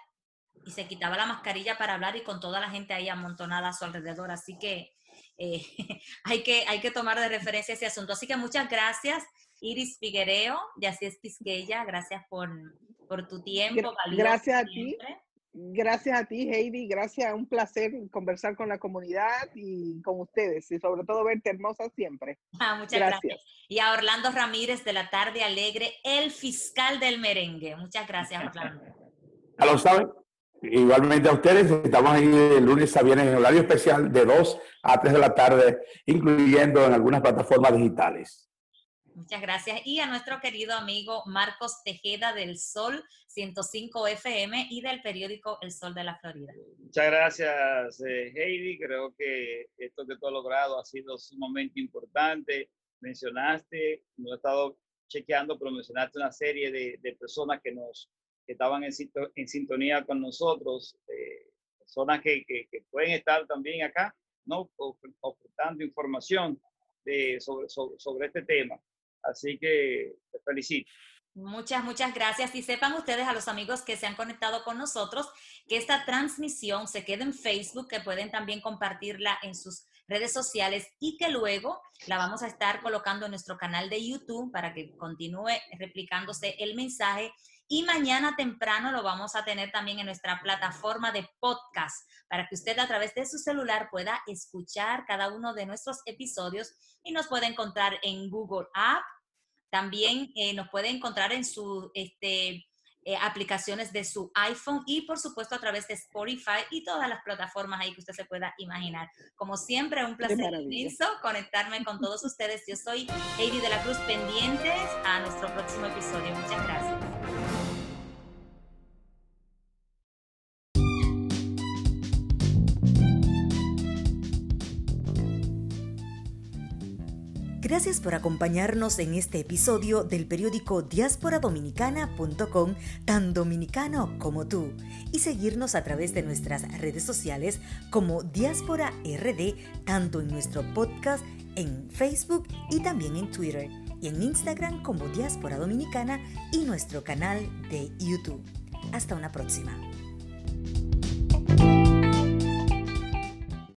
y se quitaba la mascarilla para hablar y con toda la gente ahí amontonada a su alrededor. Así que eh, *laughs* hay, que hay que tomar de referencia ese asunto. Así que muchas gracias, Iris Figuereo, y así es Quisqueya. Gracias por, por tu tiempo. Gracias a ti. Gracias a ti, Heidi. Gracias, un placer conversar con la comunidad y con ustedes y sobre todo verte hermosa siempre. *laughs* Ah, muchas gracias. gracias. Y a Orlando Ramírez de la Tarde Alegre, el fiscal del merengue. Muchas gracias, Orlando. *laughs* Ya lo saben. Igualmente a ustedes, estamos ahí de lunes a viernes en horario especial de 2 a 3 de la tarde, incluyendo en algunas plataformas digitales. Muchas gracias. Y a nuestro querido amigo Marcos Tejeda del Sol 105 FM y del periódico El Sol de la Florida. Muchas gracias, eh, Heidi. Creo que esto que tú has logrado ha sido sumamente importante. Mencionaste, no he estado chequeando, pero mencionaste una serie de, personas que nos que estaban en, en sintonía con nosotros, eh, personas que, que, pueden estar también acá, ¿no? Ofertando información de, sobre, sobre, sobre este tema. Así que te felicito. Muchas, muchas gracias. Y sepan ustedes a los amigos que se han conectado con nosotros que esta transmisión se queda en Facebook, que pueden también compartirla en sus redes sociales y que luego la vamos a estar colocando en nuestro canal de YouTube para que continúe replicándose el mensaje. Y mañana temprano lo vamos a tener también en nuestra plataforma de podcast para que usted a través de su celular pueda escuchar cada uno de nuestros episodios y nos puede encontrar en Google App. También eh, nos puede encontrar en sus este, eh, aplicaciones de su iPhone y por supuesto a través de Spotify y todas las plataformas ahí que usted se pueda imaginar. Como siempre, un placer inmenso conectarme con todos ustedes. Yo soy Heidi de la Cruz, pendientes a nuestro próximo episodio. Muchas gracias. Gracias por acompañarnos en este episodio del periódico diasporadominicana.com, tan dominicano como tú, y seguirnos a través de nuestras redes sociales como Diáspora RD, tanto en nuestro podcast en Facebook y también en Twitter, y en Instagram como Diáspora Dominicana y nuestro canal de YouTube. Hasta una próxima.